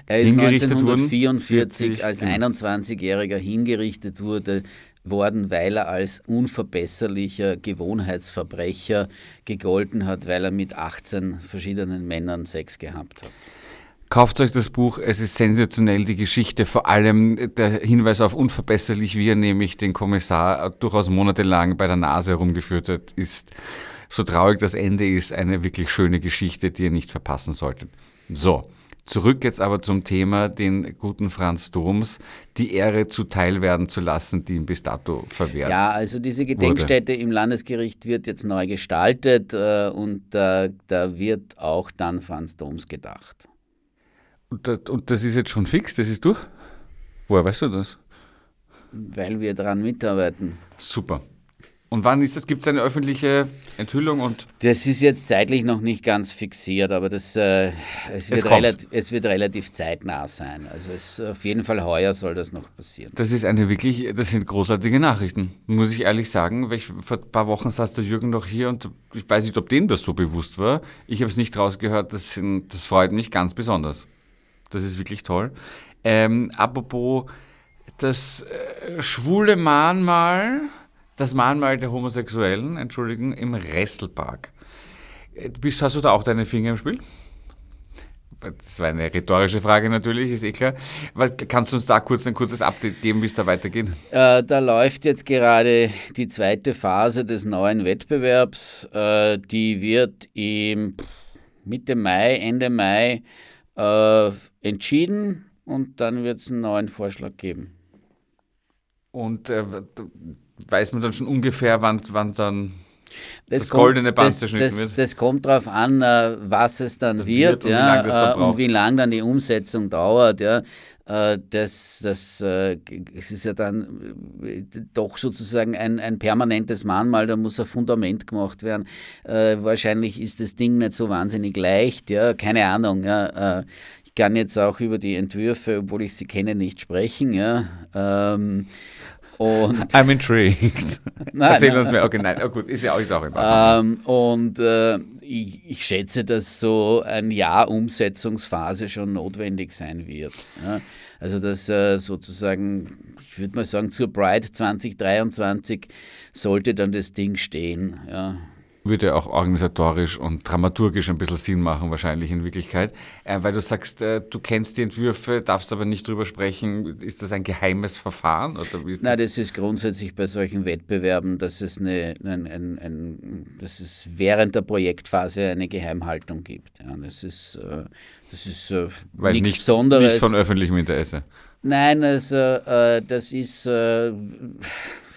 Speaker 4: er ist 1944 als 21-Jähriger hingerichtet wurde, worden, weil er als unverbesserlicher Gewohnheitsverbrecher gegolten hat, weil er mit 18 verschiedenen Männern Sex gehabt hat.
Speaker 3: Kauft euch das Buch, es ist sensationell, die Geschichte, vor allem der Hinweis auf unverbesserlich, wie er nämlich den Kommissar durchaus monatelang bei der Nase herumgeführt hat, ist, so traurig das Ende ist, eine wirklich schöne Geschichte, die ihr nicht verpassen solltet. So, Zurück jetzt aber zum Thema, den guten Franz Doms, die Ehre zuteil werden zu lassen, die ihm bis dato verwehrt
Speaker 4: Ja, also diese Gedenkstätte wurde. im Landesgericht wird jetzt neu gestaltet äh, und äh, da wird auch dann Franz Doms gedacht.
Speaker 3: Und das, und das ist jetzt schon fix, das ist durch? Woher weißt du das?
Speaker 4: Weil wir daran mitarbeiten.
Speaker 3: Super. Und wann ist das? Gibt es eine öffentliche Enthüllung? Und
Speaker 4: das ist jetzt zeitlich noch nicht ganz fixiert, aber das, äh, es, wird es, es, wird relativ zeitnah sein. Also es, auf jeden Fall heuer soll das noch passieren.
Speaker 3: Das ist eine wirklich, das sind großartige Nachrichten, muss ich ehrlich sagen. Weil ich, vor ein paar Wochen saß der Jürgen noch hier und ich weiß nicht, ob dem das so bewusst war. Ich habe es nicht rausgehört, das, sind, das freut mich ganz besonders. Das ist wirklich toll. Ähm, apropos das äh, schwule Mahnmal das Mahnmal der Homosexuellen, entschuldigen, im Restelpark. Bist, hast du da auch deine Finger im Spiel? Das war eine rhetorische Frage natürlich, ist eh klar. Kannst du uns da kurz ein kurzes Update geben, wie es da weitergeht?
Speaker 4: Äh, da läuft jetzt gerade die zweite Phase des neuen Wettbewerbs. Äh, die wird im Mitte Mai, Ende Mai äh, entschieden und dann wird es einen neuen Vorschlag geben.
Speaker 3: Und äh, weiß man dann schon ungefähr, wann, wann dann das goldene Band
Speaker 4: das,
Speaker 3: zerschnitten
Speaker 4: das,
Speaker 3: wird.
Speaker 4: Das kommt darauf an, äh, was es dann
Speaker 3: wird
Speaker 4: wird,
Speaker 3: und wie
Speaker 4: ja,
Speaker 3: lang das dann
Speaker 4: äh, und wie lang dann die Umsetzung dauert. Ja. Äh, Das, das, es ist ja dann doch sozusagen ein, ein permanentes Mahnmal, da muss ein Fundament gemacht werden. Wahrscheinlich ist das Ding nicht so wahnsinnig leicht, ja, keine Ahnung. Ja. Ich kann jetzt auch über die Entwürfe, obwohl ich sie kenne, nicht sprechen. Ja. Ähm, Und
Speaker 3: I'm intrigued.
Speaker 4: Nein,
Speaker 3: Erzähl
Speaker 4: nein.
Speaker 3: uns mehr. Okay, nein, oh gut, ist ja auch, ist auch Ordnung.
Speaker 4: Ähm, und äh, ich, ich schätze, dass so ein Jahr Umsetzungsphase schon notwendig sein wird. Ja? Also dass äh, sozusagen, ich würde mal sagen, zur Pride 2023 sollte dann das Ding stehen. Ja?
Speaker 3: Würde auch organisatorisch und dramaturgisch ein bisschen Sinn machen, wahrscheinlich in Wirklichkeit. Äh, weil du sagst, äh, du kennst die Entwürfe, darfst aber nicht drüber sprechen. Ist das ein geheimes Verfahren? Oder
Speaker 4: Nein, das ist grundsätzlich bei solchen Wettbewerben, dass es, eine, ein, ein, ein, dass es während der Projektphase eine Geheimhaltung gibt. Ja, das ist, äh, das ist äh,
Speaker 3: Weil
Speaker 4: nichts
Speaker 3: nicht,
Speaker 4: Besonderes.
Speaker 3: nicht von öffentlichem Interesse.
Speaker 4: Nein, also äh, das ist äh,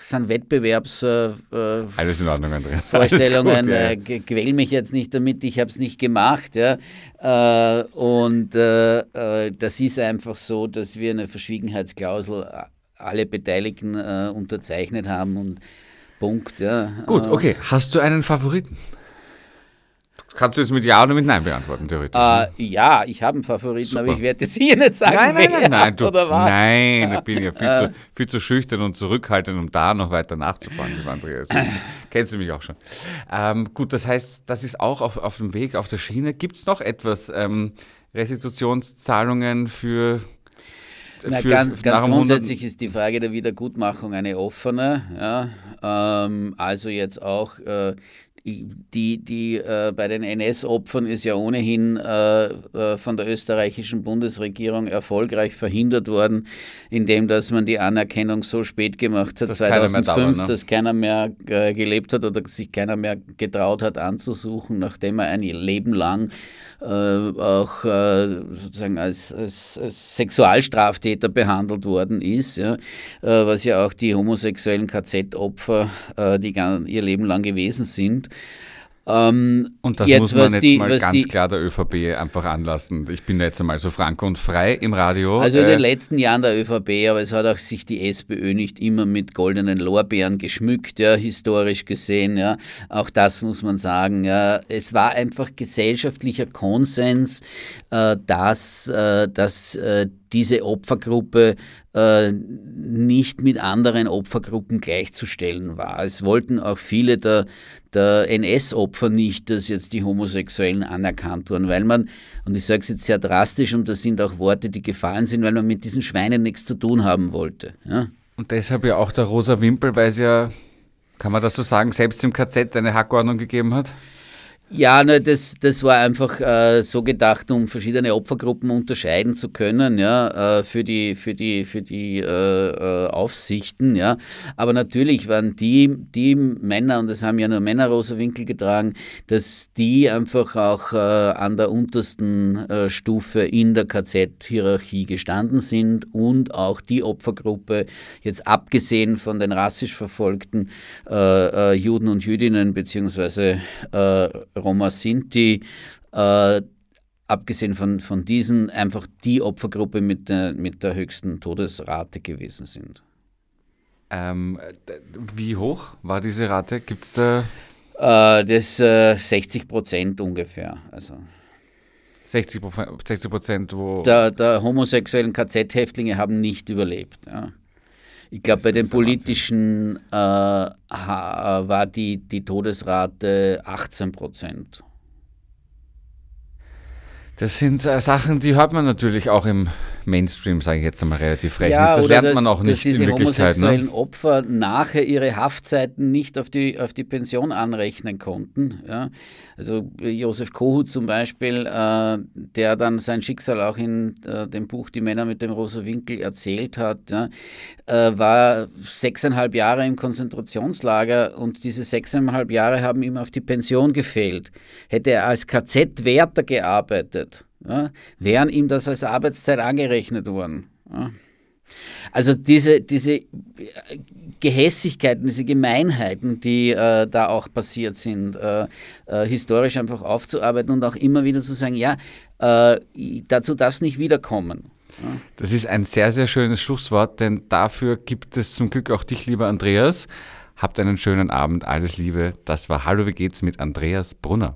Speaker 4: sind Wettbewerbsvorstellungen. Äh,
Speaker 3: Alles in Ordnung, Andreas.
Speaker 4: Vorstellungen,
Speaker 3: gut, ja,
Speaker 4: äh, quäl mich jetzt nicht damit, ich habe es nicht gemacht. Ja. Äh, und äh, äh, das ist einfach so, dass wir eine Verschwiegenheitsklausel äh, alle Beteiligten äh, unterzeichnet haben und Punkt. Ja.
Speaker 3: Gut,
Speaker 4: Äh,
Speaker 3: okay. Hast du einen Favoriten? Kannst du jetzt mit Ja oder mit Nein beantworten, theoretisch?
Speaker 4: Äh, ja, ich habe einen Favoriten,
Speaker 3: Super.
Speaker 4: aber ich werde es hier nicht sagen.
Speaker 3: Nein, nein, nein, nein, du, nein, ich bin ja viel,
Speaker 4: Äh.
Speaker 3: zu, viel zu schüchtern und zurückhaltend, um da noch weiter nachzufragen, lieber Andreas. Kennst du mich auch schon. Ähm, gut, das heißt, das ist auch auf, auf dem Weg, auf der Schiene. Gibt es noch etwas, ähm, Restitutionszahlungen für,
Speaker 4: Na,
Speaker 3: für
Speaker 4: ganz, ganz grundsätzlich ist die Frage der Wiedergutmachung eine offene. Ja. Ähm, also jetzt auch äh, die, die äh, bei den NS-Opfern ist ja ohnehin äh, äh, von der österreichischen Bundesregierung erfolgreich verhindert worden, indem dass man die Anerkennung so spät gemacht hat,
Speaker 3: Dass keiner mehr
Speaker 4: 2005,
Speaker 3: dauert, ne?
Speaker 4: dass keiner mehr äh, gelebt hat oder sich keiner mehr getraut hat anzusuchen, nachdem er ein Leben lang auch äh, sozusagen als, als, als Sexualstraftäter behandelt worden ist, ja, äh, was ja auch die homosexuellen KZ-Opfer, äh, die ihr Leben lang gewesen sind. Ähm,
Speaker 3: Und das
Speaker 4: jetzt,
Speaker 3: muss man
Speaker 4: was
Speaker 3: jetzt
Speaker 4: die-
Speaker 3: mal ganz
Speaker 4: die-
Speaker 3: klar der ÖVP einfach anlassen. Ich bin jetzt einmal so frank und frei im Radio.
Speaker 4: Also in den
Speaker 3: Äh,
Speaker 4: letzten Jahren der ÖVP, aber es hat auch sich die SPÖ nicht immer mit goldenen Lorbeeren geschmückt, ja, historisch gesehen, ja. Auch das muss man sagen, ja. Es war einfach gesellschaftlicher Konsens, äh, dass, äh, dass äh, diese Opfergruppe äh, nicht mit anderen Opfergruppen gleichzustellen war. Es wollten auch viele der, der NS-Opfer nicht, dass jetzt die Homosexuellen anerkannt wurden, weil man, und ich sage es jetzt sehr drastisch, und das sind auch Worte, die gefallen sind, weil man mit diesen Schweinen nichts zu tun haben wollte. Ja?
Speaker 3: Und deshalb ja auch der rosa Wimpel, weil es ja, kann man das so sagen, selbst im KZ eine Hackordnung gegeben hat?
Speaker 4: Ja, ne, das, das war einfach äh, so gedacht, um verschiedene Opfergruppen unterscheiden zu können, ja, äh, für die, für die, für die äh, äh, Aufsichten, ja. Aber natürlich waren die, die Männer, und das haben ja nur Männer rosa Winkel getragen, dass die einfach auch äh, an der untersten äh, Stufe in der KZ-Hierarchie gestanden sind und auch die Opfergruppe, jetzt abgesehen von den rassisch verfolgten Juden und Jüdinnen beziehungsweise Roma Sinti, äh, abgesehen von, von diesen, einfach die Opfergruppe mit der, mit der höchsten Todesrate gewesen sind.
Speaker 3: Ähm, wie hoch war diese Rate? Gibt es da
Speaker 4: Äh, das äh, 60 Prozent ungefähr. Also
Speaker 3: 60 Prozent, 60 Prozent wo...
Speaker 4: der, der homosexuellen KZ-Häftlinge haben nicht überlebt. Ja. Ich glaube, bei den politischen äh, ha- war die, die Todesrate 18 Prozent.
Speaker 3: Das sind äh, Sachen, die hört man natürlich auch im Mainstream, sage ich jetzt einmal relativ frech.
Speaker 4: Ja,
Speaker 3: das lernt
Speaker 4: dass,
Speaker 3: man auch
Speaker 4: dass
Speaker 3: nicht
Speaker 4: diese
Speaker 3: in Wirklichkeit.
Speaker 4: homosexuellen
Speaker 3: Ne?
Speaker 4: Opfer nachher ihre Haftzeiten nicht auf die, auf die Pension anrechnen konnten. Ja. Also Josef Kohut zum Beispiel, äh, der dann sein Schicksal auch in äh, dem Buch Die Männer mit dem rosa Winkel erzählt hat, ja, äh, war sechseinhalb Jahre im Konzentrationslager und diese sechseinhalb Jahre haben ihm auf die Pension gefehlt. Hätte er als KZ-Wärter gearbeitet, ja, wären ihm das als Arbeitszeit angerechnet worden. Ja. Also diese, diese Gehässigkeiten, diese Gemeinheiten, die äh, da auch passiert sind, äh, äh, historisch einfach aufzuarbeiten und auch immer wieder zu sagen, ja, äh, dazu darf es nicht wiederkommen.
Speaker 3: Das ist ein sehr, sehr schönes Schlusswort, denn dafür gibt es zum Glück auch dich, lieber Andreas. Habt einen schönen Abend, alles Liebe. Das war Hallo, wie geht's mit Andreas Brunner.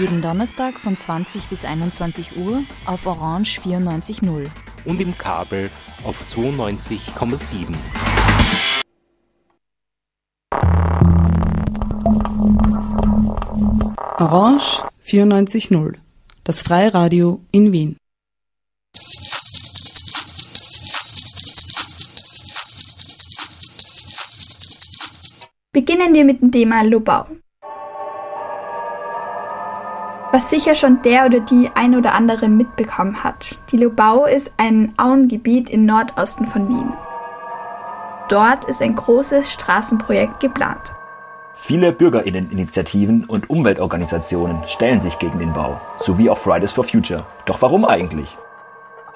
Speaker 1: Jeden Donnerstag von 20 bis 21 Uhr auf Orange 94.0.
Speaker 2: Und im Kabel auf 92,7.
Speaker 6: Orange 94.0. Das Freiradio in Wien.
Speaker 7: Beginnen wir mit dem Thema Lobau. Was sicher schon der oder die ein oder andere mitbekommen hat. Die Lobau ist ein Auengebiet im Nordosten von Wien. Dort ist ein großes Straßenprojekt geplant.
Speaker 8: Viele Bürgerinneninitiativen und Umweltorganisationen stellen sich gegen den Bau, sowie auch Fridays for Future. Doch warum eigentlich?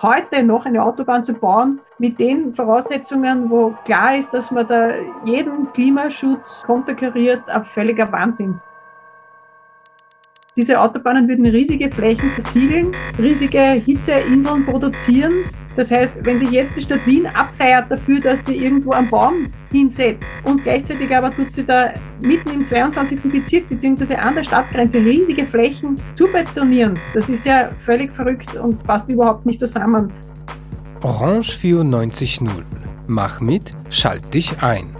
Speaker 9: Heute noch eine Autobahn zu bauen mit den Voraussetzungen, wo klar ist, dass man da jeden Klimaschutz konterkariert, ein völliger Wahnsinn. Diese Autobahnen würden riesige Flächen versiegeln, riesige Hitzeinseln produzieren. Das heißt, wenn sich jetzt die Stadt Wien abfeiert dafür, dass sie irgendwo einen Baum hinsetzt und gleichzeitig aber tut sie da mitten im 22. Bezirk bzw. an der Stadtgrenze riesige Flächen zu betonieren, das ist ja völlig verrückt und passt überhaupt nicht zusammen.
Speaker 10: Orange 94.0. Mach mit, schalt dich ein.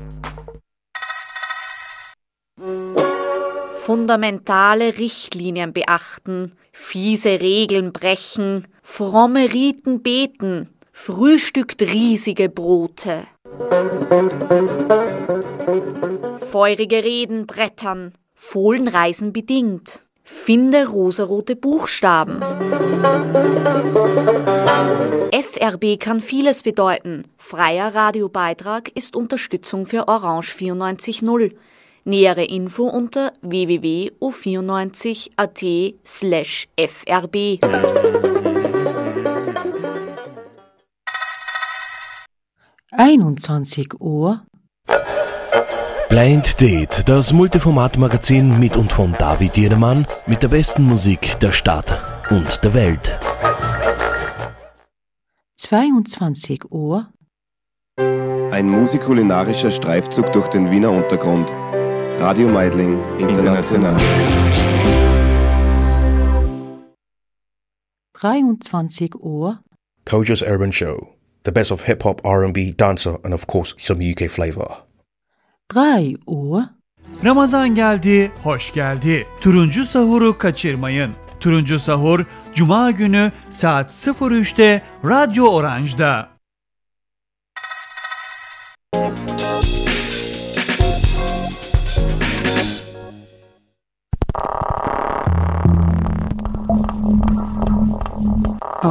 Speaker 11: Fundamentale Richtlinien beachten, fiese Regeln brechen, fromme Riten beten, frühstückt riesige Brote. Feurige Reden brettern, Fohlenreisen bedingt, finde rosarote Buchstaben. FRB kann vieles bedeuten. Freier Radiobeitrag ist Unterstützung für Orange 94.0. Nähere Info unter www.o94.at slash frb.
Speaker 12: Einundzwanzig Uhr.
Speaker 13: Blind Date, das Multiformat-Magazin mit und von David Jenemann mit der besten Musik der Stadt und der Welt.
Speaker 12: 22 Uhr.
Speaker 14: Ein musikulinarischer Streifzug durch den Wiener Untergrund. Radio Meidling International.
Speaker 12: 23 Uhr.
Speaker 15: Koja's Urban Show. The best of hip hop, R&B, dancer and of course some UK flavor.
Speaker 12: 3 Uhr.
Speaker 16: Ramazan geldi, hoş geldi. Turuncu sahuru kaçırmayın. Turuncu sahur Cuma günü saat 03'te Radyo Orange'da.